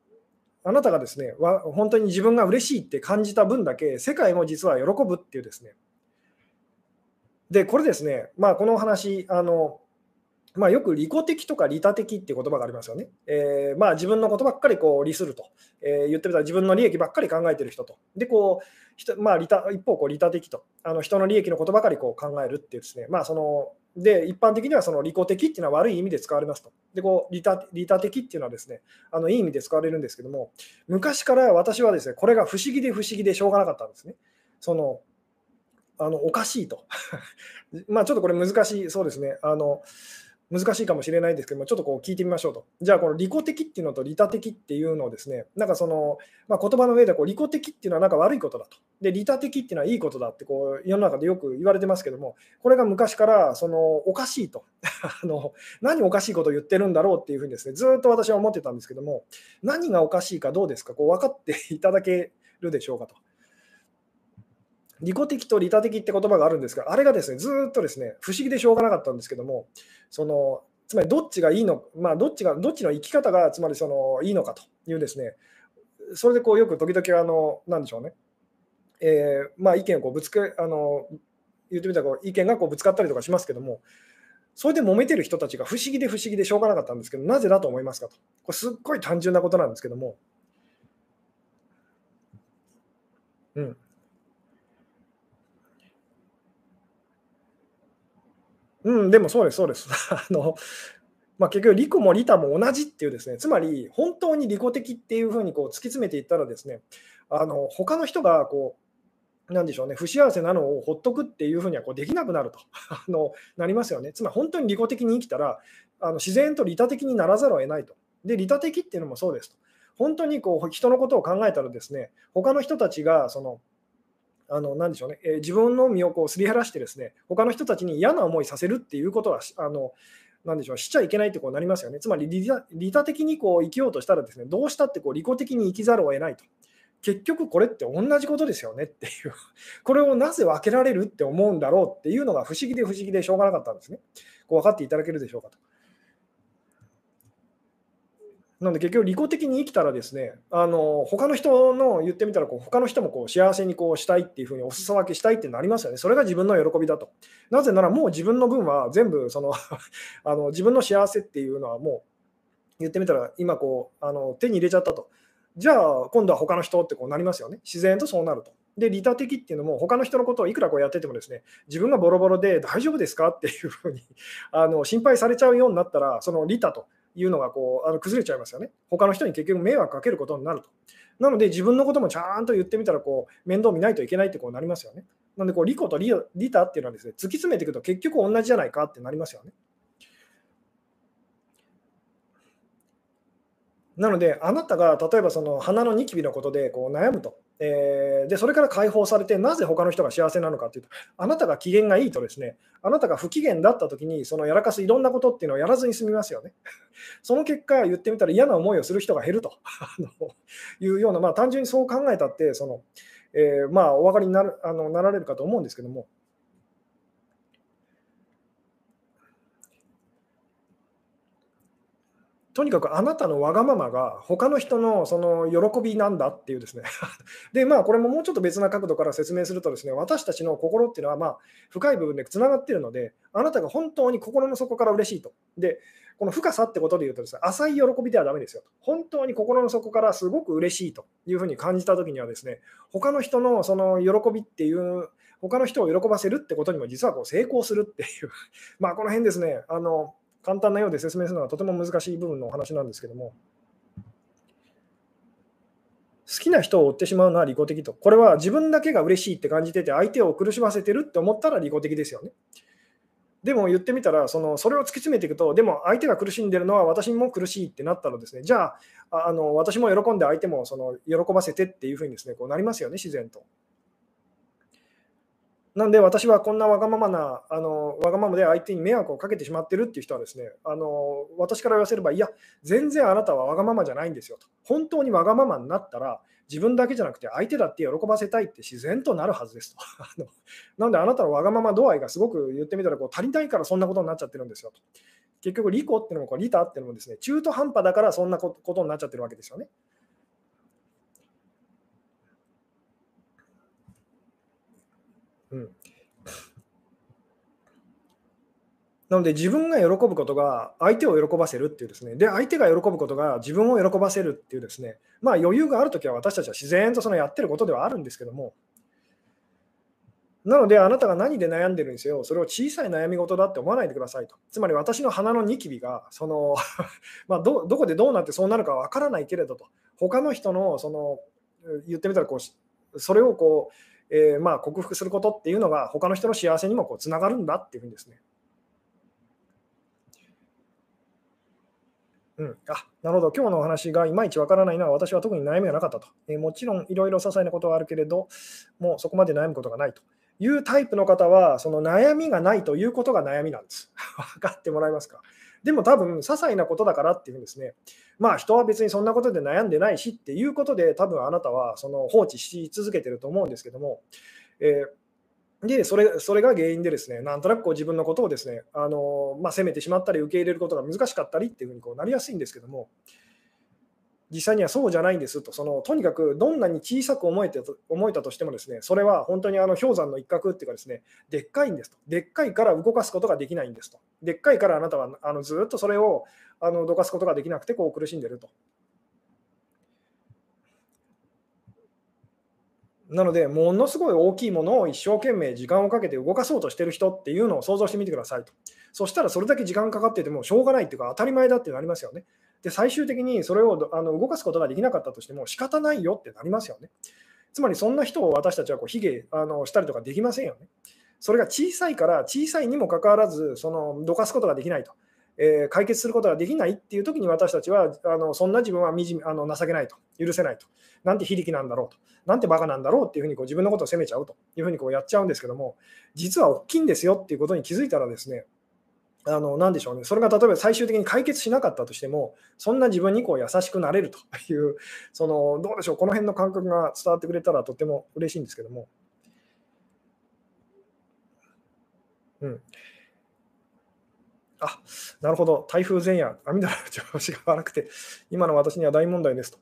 あなたがですね、本当に自分が嬉しいって感じた分だけ、世界も実は喜ぶっていうですね。で、これですね、まあ、この話、あの、まあ、よく利己的とか利他的っていう言葉がありますよね。えー、まあ、自分のことばっかりこう利すると、えー、言ってみたら自分の利益ばっかり考えてる人と。で、こう、まあ、利他一方こう利他的と、あの人の利益のことばかりこう考えるっていうですね、まあ、そので、一般的にはその利己的っていうのは悪い意味で使われますと。で、こう利他利他的っていうのはですね、あのいい意味で使われるんですけども、昔から私はですね、これが不思議で不思議でしょうがなかったんですね。そのあのおかしいと。まあちょっとこれ難しい、そうですね。あの難しいかもしれないですけども、ちょっとこう聞いてみましょうと。じゃあ、この利己的っていうのと利他的っていうのをですね、なんかその、まあ、言葉の上でこう利己的っていうのはなんか悪いことだと。で、利他的っていうのはいいことだってこう世の中でよく言われてますけども、これが昔からそのおかしいと あの。何おかしいことを言ってるんだろうっていうふうにですね、ずっと私は思ってたんですけども、何がおかしいかどうですか、こう分かっていただけるでしょうかと。利己的と利他的って言葉があるんですが、あれがですね、ずっとですね、不思議でしょうがなかったんですけども、そのつまりどっちがいいの、まあ、どっちが、どっちの生き方がつまりそのいいのかというですね、それでこうよく時々、あの、なんでしょうね、えー、まあ、意見をこうぶつけ、あの、言ってみたらこう意見がこうぶつかったりとかしますけども、それで揉めてる人たちが不思議で不思議でしょうがなかったんですけど、なぜだと思いますかと。これすっごい単純なことなんですけども、うん。うん、でもそうです、そうです。あのまあ、結局、利己も利他も同じっていうですね、つまり本当に利己的っていうふうにこう突き詰めていったらですね、あの他の人がこう、なんでしょうね、不幸せなのをほっとくっていうふうにはこうできなくなると あのなりますよね。つまり本当に利己的に生きたら、あの自然と利他的にならざるを得ないと。で、利他的っていうのもそうですと。本当にこう人のことを考えたらですね、他の人たちがそのあのなでしょうね、えー、自分の身をこうすり減らしてですね、他の人たちに嫌な思いさせるっていうことは、あのなでしょう、しちゃいけないってこうなりますよね。つまり利他利他的にこう生きようとしたらですね、どうしたってこう利己的に生きざるを得ないと。結局これって同じことですよねっていう、これをなぜ分けられるって思うんだろうっていうのが不思議で不思議でしょうがなかったんですね。こう分かっていただけるでしょうかと。なので結局利己的に生きたらですね、あの他の人の言ってみたらこう他の人もこう幸せにこうしたいっていうふうにお裾分けしたいってなりますよね。それが自分の喜びだと。なぜならもう自分の分は全部その あの自分の幸せっていうのはもう言ってみたら今こうあの手に入れちゃったと。じゃあ今度は他の人ってこうなりますよね。自然とそうなると。で、利他的っていうのも、他の人のことをいくらこうやっててもですね、自分がボロボロで大丈夫ですかっていうふうにあの心配されちゃうようになったら、その利他というのがこうあの崩れちゃいますよね。他の人に結局迷惑かけることになると。なので自分のこともちゃんと言ってみたらこう面倒見ないといけないってこうなりますよね。なのでこう利己と利利他っていうのはですね突き詰めていくと結局同じじゃないかってなりますよね。なので、あなたが例えばその花のニキビのことでこう悩むと、えー、で、それから解放されて、なぜ他の人が幸せなのかというと、あなたが機嫌がいいとですね、あなたが不機嫌だったときに、そのやらかすいろんなことっていうのをやらずに済みますよね。その結果、言ってみたら嫌な思いをする人が減ると いうような、まあ、単純にそう考えたって、そのえー、まあ、お分かりになるあのなられるかと思うんですけども、とにかくあなたのわがままが他の人のその喜びなんだっていうですね で、まあ、これももうちょっと別な角度から説明するとですね、私たちの心っていうのはまあ深い部分でつながってるので、あなたが本当に心の底から嬉しいと。で、この深さってことで言うとですね、浅い喜びではだめですよと。本当に心の底からすごく嬉しいというふうに感じたときにはですね、他の人のその喜びっていう、他の人を喜ばせるってことにも実はこう成功するっていう、まあこの辺ですね、あの簡単なようで説明するのはとても難しい部分のお話なんですけども、好きな人を追ってしまうのは利己的と。これは自分だけが嬉しいって感じてて、相手を苦しませてるって思ったら利己的ですよね。でも言ってみたら、そのそれを突き詰めていくと、でも相手が苦しんでるのは私も苦しいってなったらですね、じゃあ、あの私も喜んで相手もその喜ばせてっていうふうにですね、こうなりますよね、自然と。なんで私はこんなわがままな、あのわがままで相手に迷惑をかけてしまってるっていう人はですね、あの私から言わせれば、いや、全然あなたはわがままじゃないんですよと。本当にわがままになったら、自分だけじゃなくて相手だって喜ばせたいって自然となるはずですと。なんであなたのわがまま度合いがすごく言ってみたらこう足りないからそんなことになっちゃってるんですよと。結局、利己っていうのもこう利他っていうのもですね、中途半端だからそんなことになっちゃってるわけですよね。うん。なので自分が喜ぶことが相手を喜ばせるっていうですね、で、相手が喜ぶことが自分を喜ばせるっていうですね、まあ余裕があるときは私たちは自然とそのやってることではあるんですけども、なのであなたが何で悩んでるんですよ、それを小さい悩み事だって思わないでくださいと。つまり私の鼻のニキビが、その まどどこでどうなってそうなるかわからないけれどと、他の人のその言ってみたらこう、それをこう、えー、まあ克服することっていうのが他の人の幸せにもこうつながるんだっていうふうにですね、うん、あなるほど、今日のお話がいまいちわからないのは、私は特に悩みがなかったと。えー、もちろん、いろいろ些細なことはあるけれど、もうそこまで悩むことがないと。いうタイプの方は、その悩みがないということが悩みなんです。分かってもらえますか？でも多分、些細なことだからっていうんですね、まあ人は別にそんなことで悩んでないしっていうことで、多分あなたはその放置し続けてると思うんですけども、えーでそれそれが原因でですねなんとなくこう自分のことをですねあの、まあ、責めてしまったり受け入れることが難しかったりっていうふうにこうなりやすいんですけども実際にはそうじゃないんですと。そのとにかくどんなに小さく思えて思えたとしてもですねそれは本当にあの氷山の一角っていうかですねでっかいんですと。でっかいから動かすことができないんですと。でっかいからあなたはあのずっとそれをあのどかすことができなくてこう苦しんでるとなので、ものすごい大きいものを一生懸命時間をかけて動かそうとしてる人っていうのを想像してみてくださいと。そしたらそれだけ時間かかっててもしょうがないっていうか当たり前だってなりますよね。で、最終的にそれをあの動かすことができなかったとしても仕方ないよってなりますよね。つまりそんな人を私たちはこう卑下あのしたりとかできませんよね。それが小さいから小さいにもかかわらずそのどかすことができないと。えー、解決することができないっていう時に私たちはあのそんな自分はみじあの情けないと許せないとなんて非力なんだろうとなんてバカなんだろうっていうふうにこう自分のことを責めちゃうというふうにこうやっちゃうんですけども実は大きいんですよっていうことに気づいたらですねあの何でしょうねそれが例えば最終的に解決しなかったとしてもそんな自分にこう優しくなれるというそのどうでしょうこの辺の感覚が伝わってくれたらとても嬉しいんですけども。うんあなるほど、台風前夜、網戸の調子が悪くて、今の私には大問題ですと。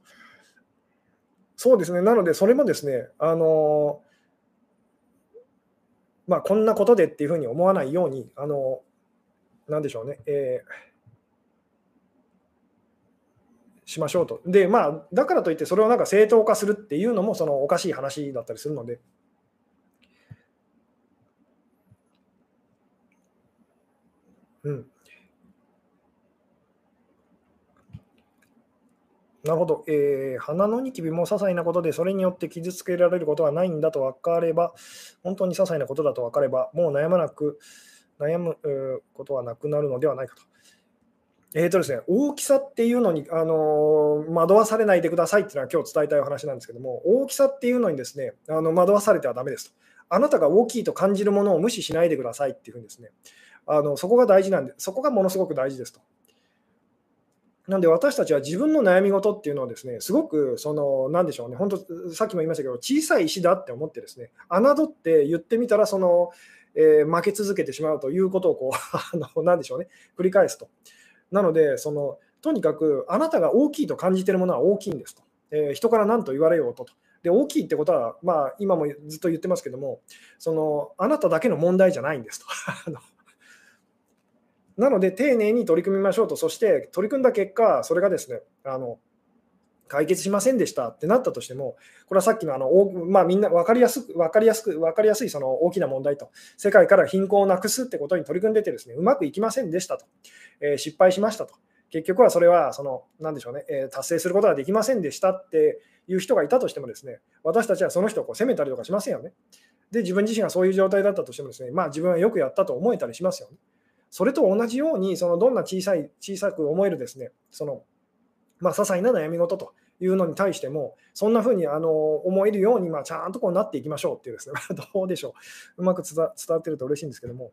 そうですね、なので、それもですね、あのまあ、こんなことでっていうふうに思わないように、あのなんでしょうね、えー、しましょうと。で、まあ、だからといって、それをなんか正当化するっていうのも、そのおかしい話だったりするので。うん。なるほど、えー、鼻のニキビも些細なことで、それによって傷つけられることはないんだと分かれば、本当に些細なことだと分かれば、もう悩まなく、悩むことはなくなるのではないかと。えーとですね、大きさっていうのに、あのー、惑わされないでくださいっていうのは今日伝えたいお話なんですけども、大きさっていうのにですね、あの惑わされてはだめですと。あなたが大きいと感じるものを無視しないでくださいっていうふうにですね、あのそこが大事なんで、そこがものすごく大事ですと。なんで私たちは自分の悩み事っていうのをですね、すごく、その、なんでしょうね、本当、さっきも言いましたけど、小さい石だって思ってですね、侮って言ってみたら、その、えー、負け続けてしまうということをこう あの、なんでしょうね、繰り返すと。なので、その、とにかくあなたが大きいと感じているものは大きいんですと。えー、人から何と言われようとと。で、大きいってことは、まあ、今もずっと言ってますけども、その、あなただけの問題じゃないんですと。なので、丁寧に取り組みましょうと、そして取り組んだ結果、それがですね、あの解決しませんでしたってなったとしても、これはさっきのあの、まあ、みんな分かりやすく、分かりやすく、分かりやすいその大きな問題と、世界から貧困をなくすってことに取り組んでてですね、うまくいきませんでしたと、えー、失敗しましたと。結局はそれは、その、なんでしょうね、えー、達成することができませんでしたっていう人がいたとしてもですね、私たちはその人をこう責めたりとかしませんよね。で、自分自身がそういう状態だったとしてもですね、まあ自分はよくやったと思えたりしますよね。それと同じように、そのどんな小さい、小さく思えるですね、その、まあ、些細な悩み事というのに対しても、そんなふうにあの思えるように、まあ、ちゃんとこうなっていきましょうっていうですね、どうでしょう。うまく伝わってると嬉しいんですけども。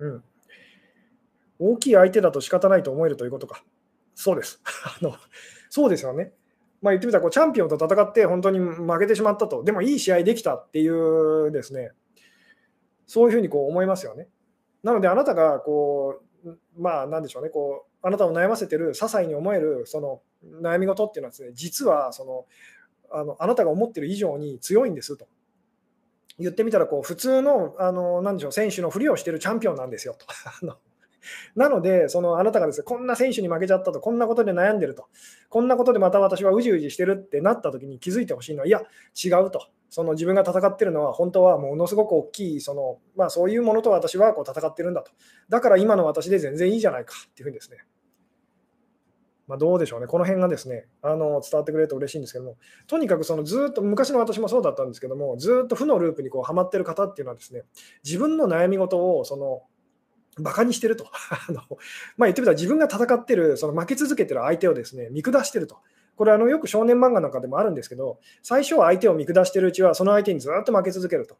うん。大きい相手だと仕方ないと思えるということか。そうです。あのそうですよね。まあ、言ってみたらこう、チャンピオンと戦って本当に負けてしまったと、でもいい試合できたっていうですね、そういうふうにこう思いますよね。なので、あなたがこう、まあ、なんでしょうね、こう、あなたを悩ませてる、些細に思えるその悩み事っていうのはですね、実はそのあのあなたが思ってる以上に強いんですと。言ってみたらこう普通のあのなんでしょう選手のふりをしてるチャンピオンなんですよと。なので、そのあなたがですね、こんな選手に負けちゃったと、こんなことで悩んでると、こんなことでまた私はうじうじしてるってなった時に気づいてほしいのは、いや、違うと。その自分が戦ってるのは本当はものすごく大きいその、まあ、そういうものと私はこう戦ってるんだと。だから今の私で全然いいじゃないかっていうふうにですね。まあ、どうでしょうね、この辺がですねあの伝わってくれると嬉しいんですけども、とにかくそのずっと昔の私もそうだったんですけども、ずっと負のループにこうはまってる方っていうのはですね、自分の悩み事をそのバカにしてると。あのまあ、言ってみたら自分が戦ってる、その負け続けてる相手をですね見下してると。これあのよく少年漫画なんかでもあるんですけど、最初は相手を見下してるうちは、その相手にずっと負け続けると。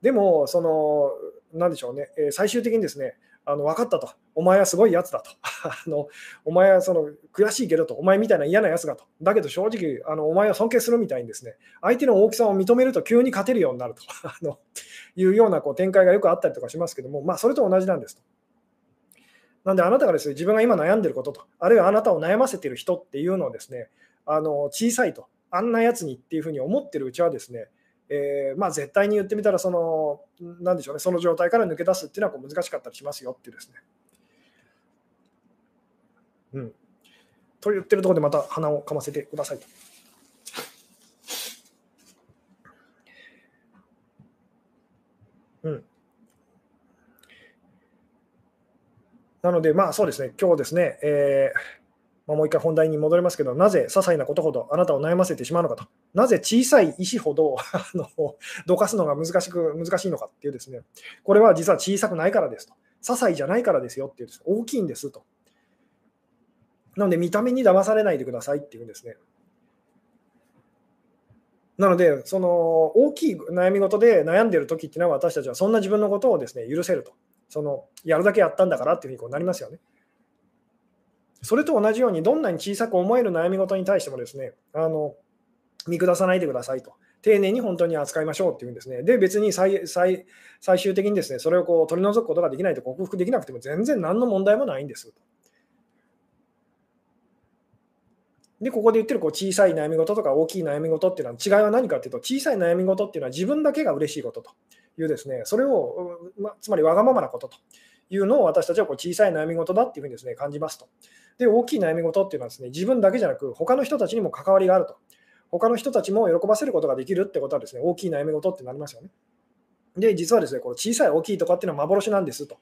でも、その、なんでしょうね、え最終的にですね、あの分かったと、お前はすごいやつだと、あのお前はその悔しいけどと、お前みたいな嫌なやつだと、だけど正直あの、お前を尊敬するみたいにですね、相手の大きさを認めると急に勝てるようになると。あのいうようなこう展開がよくあったりとかしますけども、まあ、それと同じなんですと。なんであなたがですね自分が今悩んでることと、あるいはあなたを悩ませている人っていうのをですねあの小さいと、あんなやつにっていうふうに思ってるうちはですね、えー、まあ、絶対に言ってみたらその、なでしょうね、その状態から抜け出すっていうのはこう難しかったりしますよってですね。うん。と言ってるところでまた鼻をかませてくださいと。うん。なので、まあそうですね、今日ですね、えー、まあ、もう一回本題に戻りますけど、なぜ些細なことほどあなたを悩ませてしまうのかと、なぜ小さい石ほど あのどかすのが難しく難しいのかっていうですね、これは実は小さくないからですと、些細じゃないからですよっていうです、大きいんですと。なので、見た目に騙されないでくださいっていうんですね。なので、その大きい悩み事で悩んでる時っていうのは、私たちはそんな自分のことをですね許せると。そのやるだけやったんだからっていうふうにこうなりますよね。それと同じように、どんなに小さく思える悩み事に対してもですね、あの見下さないでくださいと。丁寧に本当に扱いましょうっていうんですね。で、別に最最最終的にですね、それをこう取り除くことができないと克服できなくても全然何の問題もないんですで、ここで言ってるこう小さい悩み事とか大きい悩み事っていうのは違いは何かっていうと、小さい悩み事っていうのは自分だけが嬉しいことと。いうですね、それを、ま、つまりわがままなことというのを私たちはこう小さい悩み事だっていうふうにですね感じますと。で、大きい悩み事っていうのはですね、自分だけじゃなく、他の人たちにも関わりがあると。他の人たちも喜ばせることができるってことはですね、大きい悩み事ってなりますよね。で、実はですね、この小さい大きいとかっていうのは幻なんですと。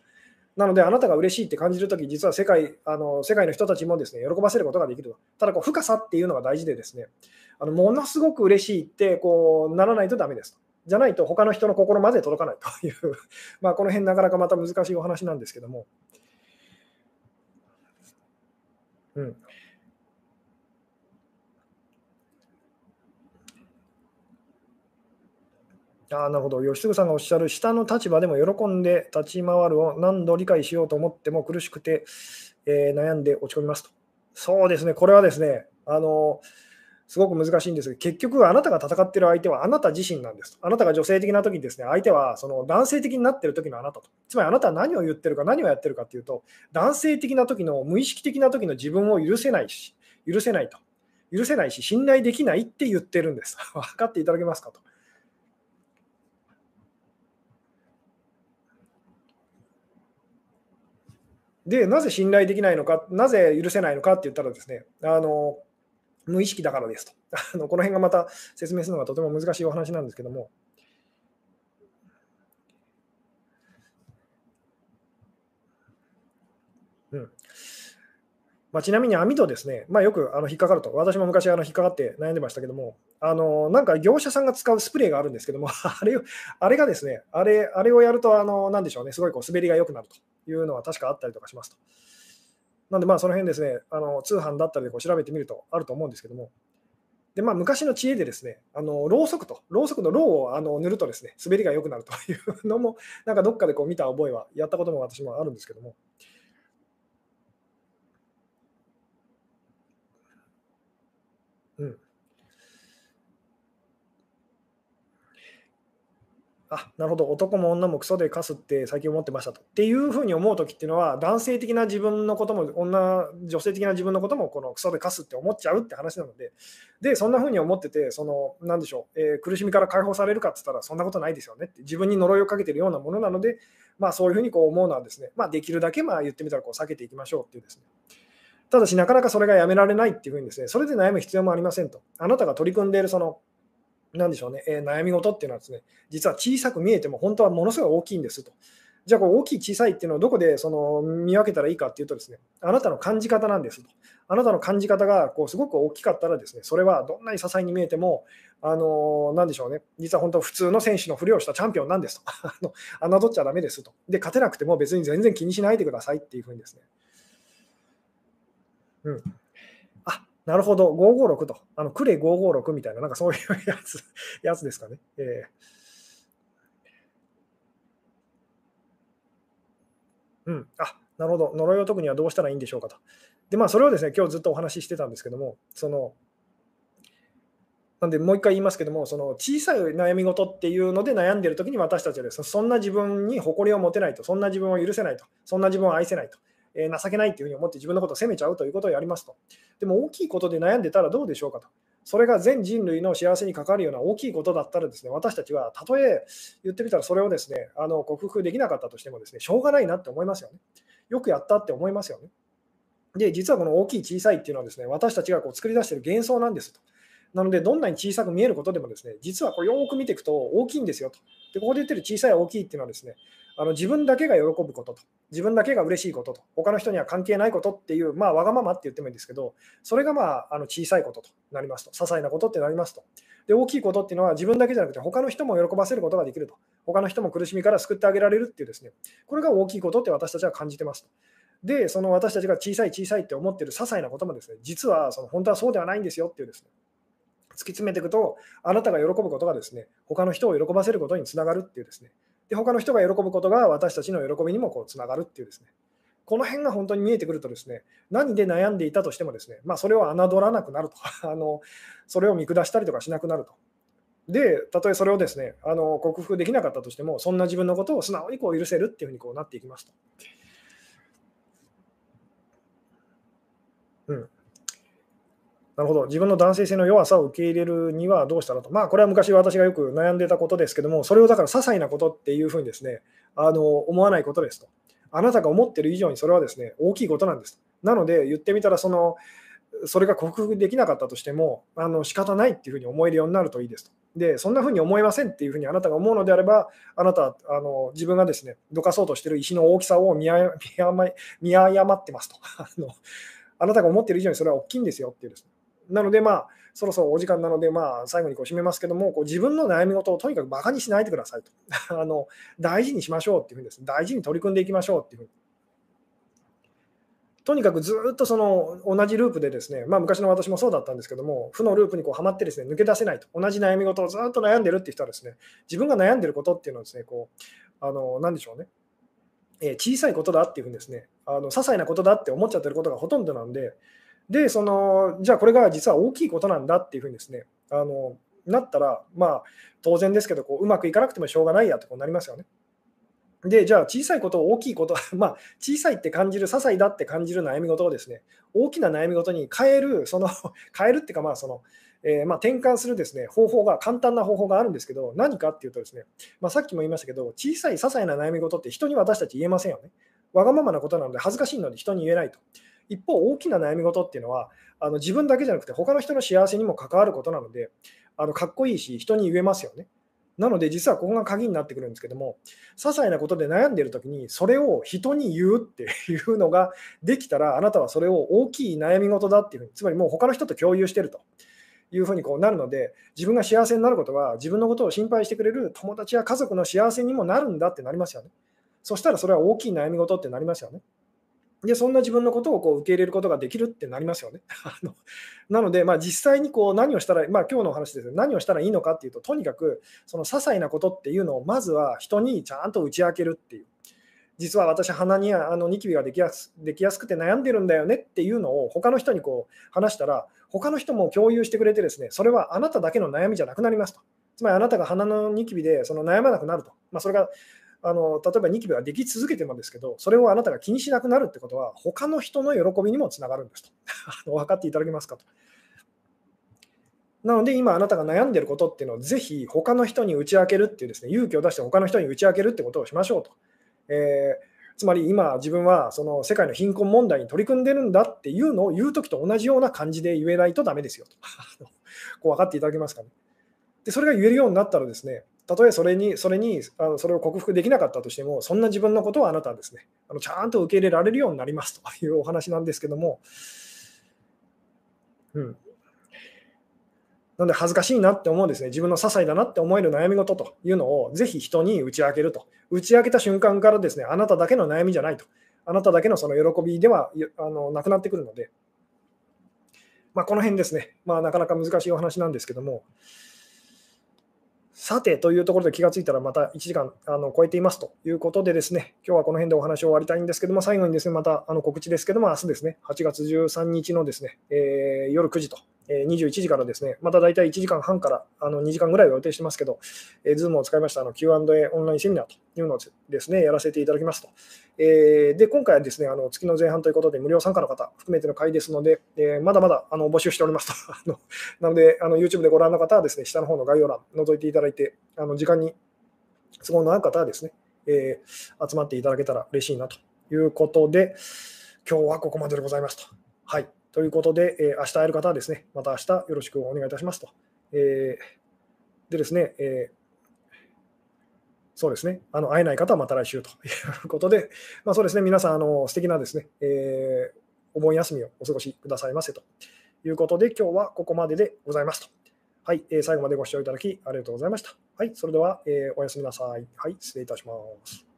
なので、あなたが嬉しいって感じるとき、実は世界あの世界の人たちもですね喜ばせることができると。ただこう、深さっていうのが大事で、ですねあのものすごく嬉しいってこうならないとダメですと。じゃないと他の人の心まで届かないという まあこの辺なかなかまた難しいお話なんですけども。うん、あなるほど、吉純さんがおっしゃる、下の立場でも喜んで立ち回るを何度理解しようと思っても苦しくて、えー、悩んで落ち込みますと。そうですね、これはですね、あのすごく難しいんですが、結局、あなたが戦っている相手はあなた自身なんですあなたが女性的な時にですね、相手はその男性的になっている時のあなたと。つまりあなたは何を言ってるか、何をやってるかというと、男性的な時の無意識的な時の自分を許せないし、許せないと。許せないし、信頼できないって言ってるんです。分かっていただけますかと。で、なぜ信頼できないのか、なぜ許せないのかって言ったらですね、あの無意識だからですと。あのこの辺がまた説明するのがとても難しいお話なんですけども。うんまあ、ちなみに網戸ですね、まあ、よくあの引っかかると、私も昔あの引っかかって悩んでましたけども、あのなんか業者さんが使うスプレーがあるんですけども、あれあれがですね、あれあれをやると、あのなんでしょうね、すごいこう滑りが良くなるというのは確かあったりとかしますと。なんで、まあ、その辺ですね、あの通販だったりでこう調べてみるとあると思うんですけども、でまあ、昔の知恵でですね、あのろうそくと、ろうそくのろうをあの塗るとですね、滑りが良くなるというのも、なんかどっかでこう見た覚えは、やったことも私もあるんですけども。あなるほど、男も女もクソでカスって最近思ってましたと。っていうふうに思うときっていうのは、男性的な自分のことも、女、女性的な自分のことも、このクソでカスって思っちゃうって話なので、で、そんなふうに思ってて、その、なんでしょう、えー、苦しみから解放されるかって言ったら、そんなことないですよねって、自分に呪いをかけてるようなものなので、まあ、そういうふうにこう思うのはですね、まあ、できるだけまあ言ってみたらこう避けていきましょうっていうですね。ただし、なかなかそれがやめられないっていうふうにですね、それで悩む必要もありませんと。あなたが取り組んでいるそのなんでしょうね、えー、悩み事っていうのはですね、実は小さく見えても本当はものすごい大きいんですと。じゃあ、こう大きい、小さいっていうのをどこでその見分けたらいいかっていうとですね、あなたの感じ方なんですと。あなたの感じ方がこうすごく大きかったらですね、それはどんなに些細に見えても、あのなんでしょうね、実は本当、普通の選手のふりをしたチャンピオンなんですと。侮っちゃだめですと。で、勝てなくても別に全然気にしないでくださいっていうふうにですね。うん、なるほど、556と、あのクレ556みたいな、なんかそういうやつやつですかね。えー、うん、あなるほど、呪いを解くにはどうしたらいいんでしょうかと。で、まあ、それをですね、今日ずっとお話ししてたんですけども、その、なんで、もう一回言いますけども、その小さい悩み事っていうので悩んでるときに私たちはですね、そんな自分に誇りを持てないと、そんな自分を許せないと、そんな自分を愛せないと。えー、情けないというふうに思って自分のことを責めちゃうということをやりますと。でも大きいことで悩んでたらどうでしょうかと。それが全人類の幸せに関わるような大きいことだったらですね、私たちはたとえ言ってみたらそれをですね、あの克服できなかったとしてもですね、しょうがないなって思いますよね。よくやったって思いますよね。で、実はこの大きい小さいっていうのはですね、私たちがこう作り出している幻想なんですと。なので、どんなに小さく見えることでもですね、実はこうよく見ていくと大きいんですよと。で、ここで言ってる小さい大きいっていうのはですね、あの自分だけが喜ぶことと、自分だけが嬉しいことと、他の人には関係ないことっていう、まあ、わがままって言ってもいいんですけど、それがまあ、あの小さいこととなりますと、些細なことってなりますと。で、大きいことっていうのは自分だけじゃなくて、他の人も喜ばせることができると。他の人も苦しみから救ってあげられるっていうですね、これが大きいことって私たちは感じてますと。で、その私たちが小さい小さいって思ってる些細なこともですね、実はその本当はそうではないんですよっていうですね、突き詰めていくと、あなたが喜ぶことがですね、他の人を喜ばせることにつながるっていうですね、で他の人が喜ぶことが私たちの喜びにもこうつながるっていうですね、この辺が本当に見えてくるとですね、何で悩んでいたとしてもですね、まあ、それを侮らなくなると あの、それを見下したりとかしなくなると。で、たとえそれをですね、あの克服できなかったとしても、そんな自分のことを素直にこう許せるっていうふうにこうなっていきますと。うん。なるほど、自分の男性性の弱さを受け入れるにはどうしたらと、まあ、これは昔私がよく悩んでたことですけども、それをだから些細なことっていうふうにですね、あの思わないことですと。あなたが思ってる以上にそれはですね、大きいことなんです。なので、言ってみたら、その、それが克服できなかったとしても、あの仕方ないっていうふうに思えるようになるといいですと。で、そんなふうに思いませんっていうふうにあなたが思うのであれば、あなたあの自分がですね、どかそうとしてる石の大きさを見誤ってますとあの。あなたが思ってる以上にそれは大きいんですよっていうです、ね、なので、まあ、そろそろお時間なので、まあ、最後にこう締めますけども、こう自分の悩み事をとにかく馬鹿にしないでくださいと。あの大事にしましょうっていうふうにです、ね、大事に取り組んでいきましょうっていうふうに。とにかくずっとその同じループでですね、まあ、昔の私もそうだったんですけども、負のループにこうはまってですね抜け出せないと、同じ悩み事をずっと悩んでるっていう人はですね、自分が悩んでることっていうのはですね、こう、あの、なんでしょうね、えー、小さいことだっていうふうにですね、あの些細なことだって思っちゃってることがほとんどなんで、で、その、じゃあこれが実は大きいことなんだっていうふうにですね、あの、なったら、まあ、当然ですけど、こううまくいかなくてもしょうがないやとこうなりますよね。で、じゃあ小さいことを大きいこと、まあ、小さいって感じる、些細だって感じる悩み事をですね、大きな悩み事に変える、その、変えるっていうか、まあ、その、えー、まあ、転換するですね、方法が、簡単な方法があるんですけど、何かっていうとですね、まあ、さっきも言いましたけど、小さい些細な悩み事って人に私たち言えませんよね。わがままなことなので恥ずかしいので人に言えないと。一方、大きな悩み事っていうのは、あの自分だけじゃなくて、他の人の幸せにも関わることなので、あのかっこいいし、人に言えますよね。なので、実はここが鍵になってくるんですけども、些細なことで悩んでいるときに、それを人に言うって いうのができたら、あなたはそれを大きい悩み事だっていうふうに、つまりもう他の人と共有してると。いうふうにこうなるので、自分が幸せになることは、自分のことを心配してくれる友達や家族の幸せにもなるんだってなりますよね。そしたらそれは大きい悩み事ってなりますよね。で、そんな自分のことをこう受け入れることができるってなりますよね。なので、まあ、実際にこう何をしたら、まあ、今日の話です何をしたらいいのかっていうと、とにかくその些細なことっていうのをまずは人にちゃんと打ち明けるっていう。実は私、鼻にあのニキビができやすできやすくて悩んでるんだよねっていうのを他の人にこう話したら、他の人も共有してくれてですね、それはあなただけの悩みじゃなくなりますと。つまりあなたが鼻のニキビでその悩まなくなると。まあ、それがあの例えばニキビができ続けてもですけど、それをあなたが気にしなくなるってことは、他の人の喜びにもつながるんですと。分かっていただけますかと。なので、今あなたが悩んでることっていうのをぜひ他の人に打ち明けるっていうですね、勇気を出して他の人に打ち明けるってことをしましょうと。えーつまり今、自分はその世界の貧困問題に取り組んでるんだっていうのを言うときと同じような感じで言えないとダメですよと。こう分かっていただけますかね。で、それが言えるようになったらですね、たとえそれに、それに、あのそれを克服できなかったとしても、そんな自分のことはあなたはですね、あのちゃんと受け入れられるようになりますというお話なんですけども、うん。なので恥ずかしいなって思うんですね、自分の些細だなって思える悩み事というのをぜひ人に打ち明けると。打ち明けた瞬間からですね、あなただけの悩みじゃないと。あなただけのその喜びではあのなくなってくるので、まあ、この辺ですね、まあ、なかなか難しいお話なんですけども、さて、というところで気がついたらまた1時間あの超えていますということでですね、今日はこの辺でお話を終わりたいんですけども、最後にですね、またあの告知ですけども、明日ですね、8月13日のです。ね、えー、夜9時とえ21時からですね、また大体1時間半からあの2時間ぐらいを予定してますけど、えー、Zoom を使いましたあの Q&A オンラインセミナーというのをですね、やらせていただきますと。えー、で、今回はですね、あの月の前半ということで無料参加の方含めての会ですので、えー、まだまだあの募集しておりますと。あのなので、あの YouTube でご覧の方はですね、下の方の概要欄覗いていただいて、あの時間に都合のある方はですね、えー、集まっていただけたら嬉しいなということで、今日はここまででございますと。はい。ということで、えー、明日会える方はですね、また明日よろしくお願いいたしますと。えー、でですね、え、そうですね、あの会えない方はまた来週と いうことで、まあ、そうですね、皆さん、あの素敵なですね、えー、お盆休みをお過ごしくださいませということで、今日はここまででございますと。はい、えー、最後までご視聴いただきありがとうございました。はい、それでは、えー、おやすみなさい。はい、失礼いたします。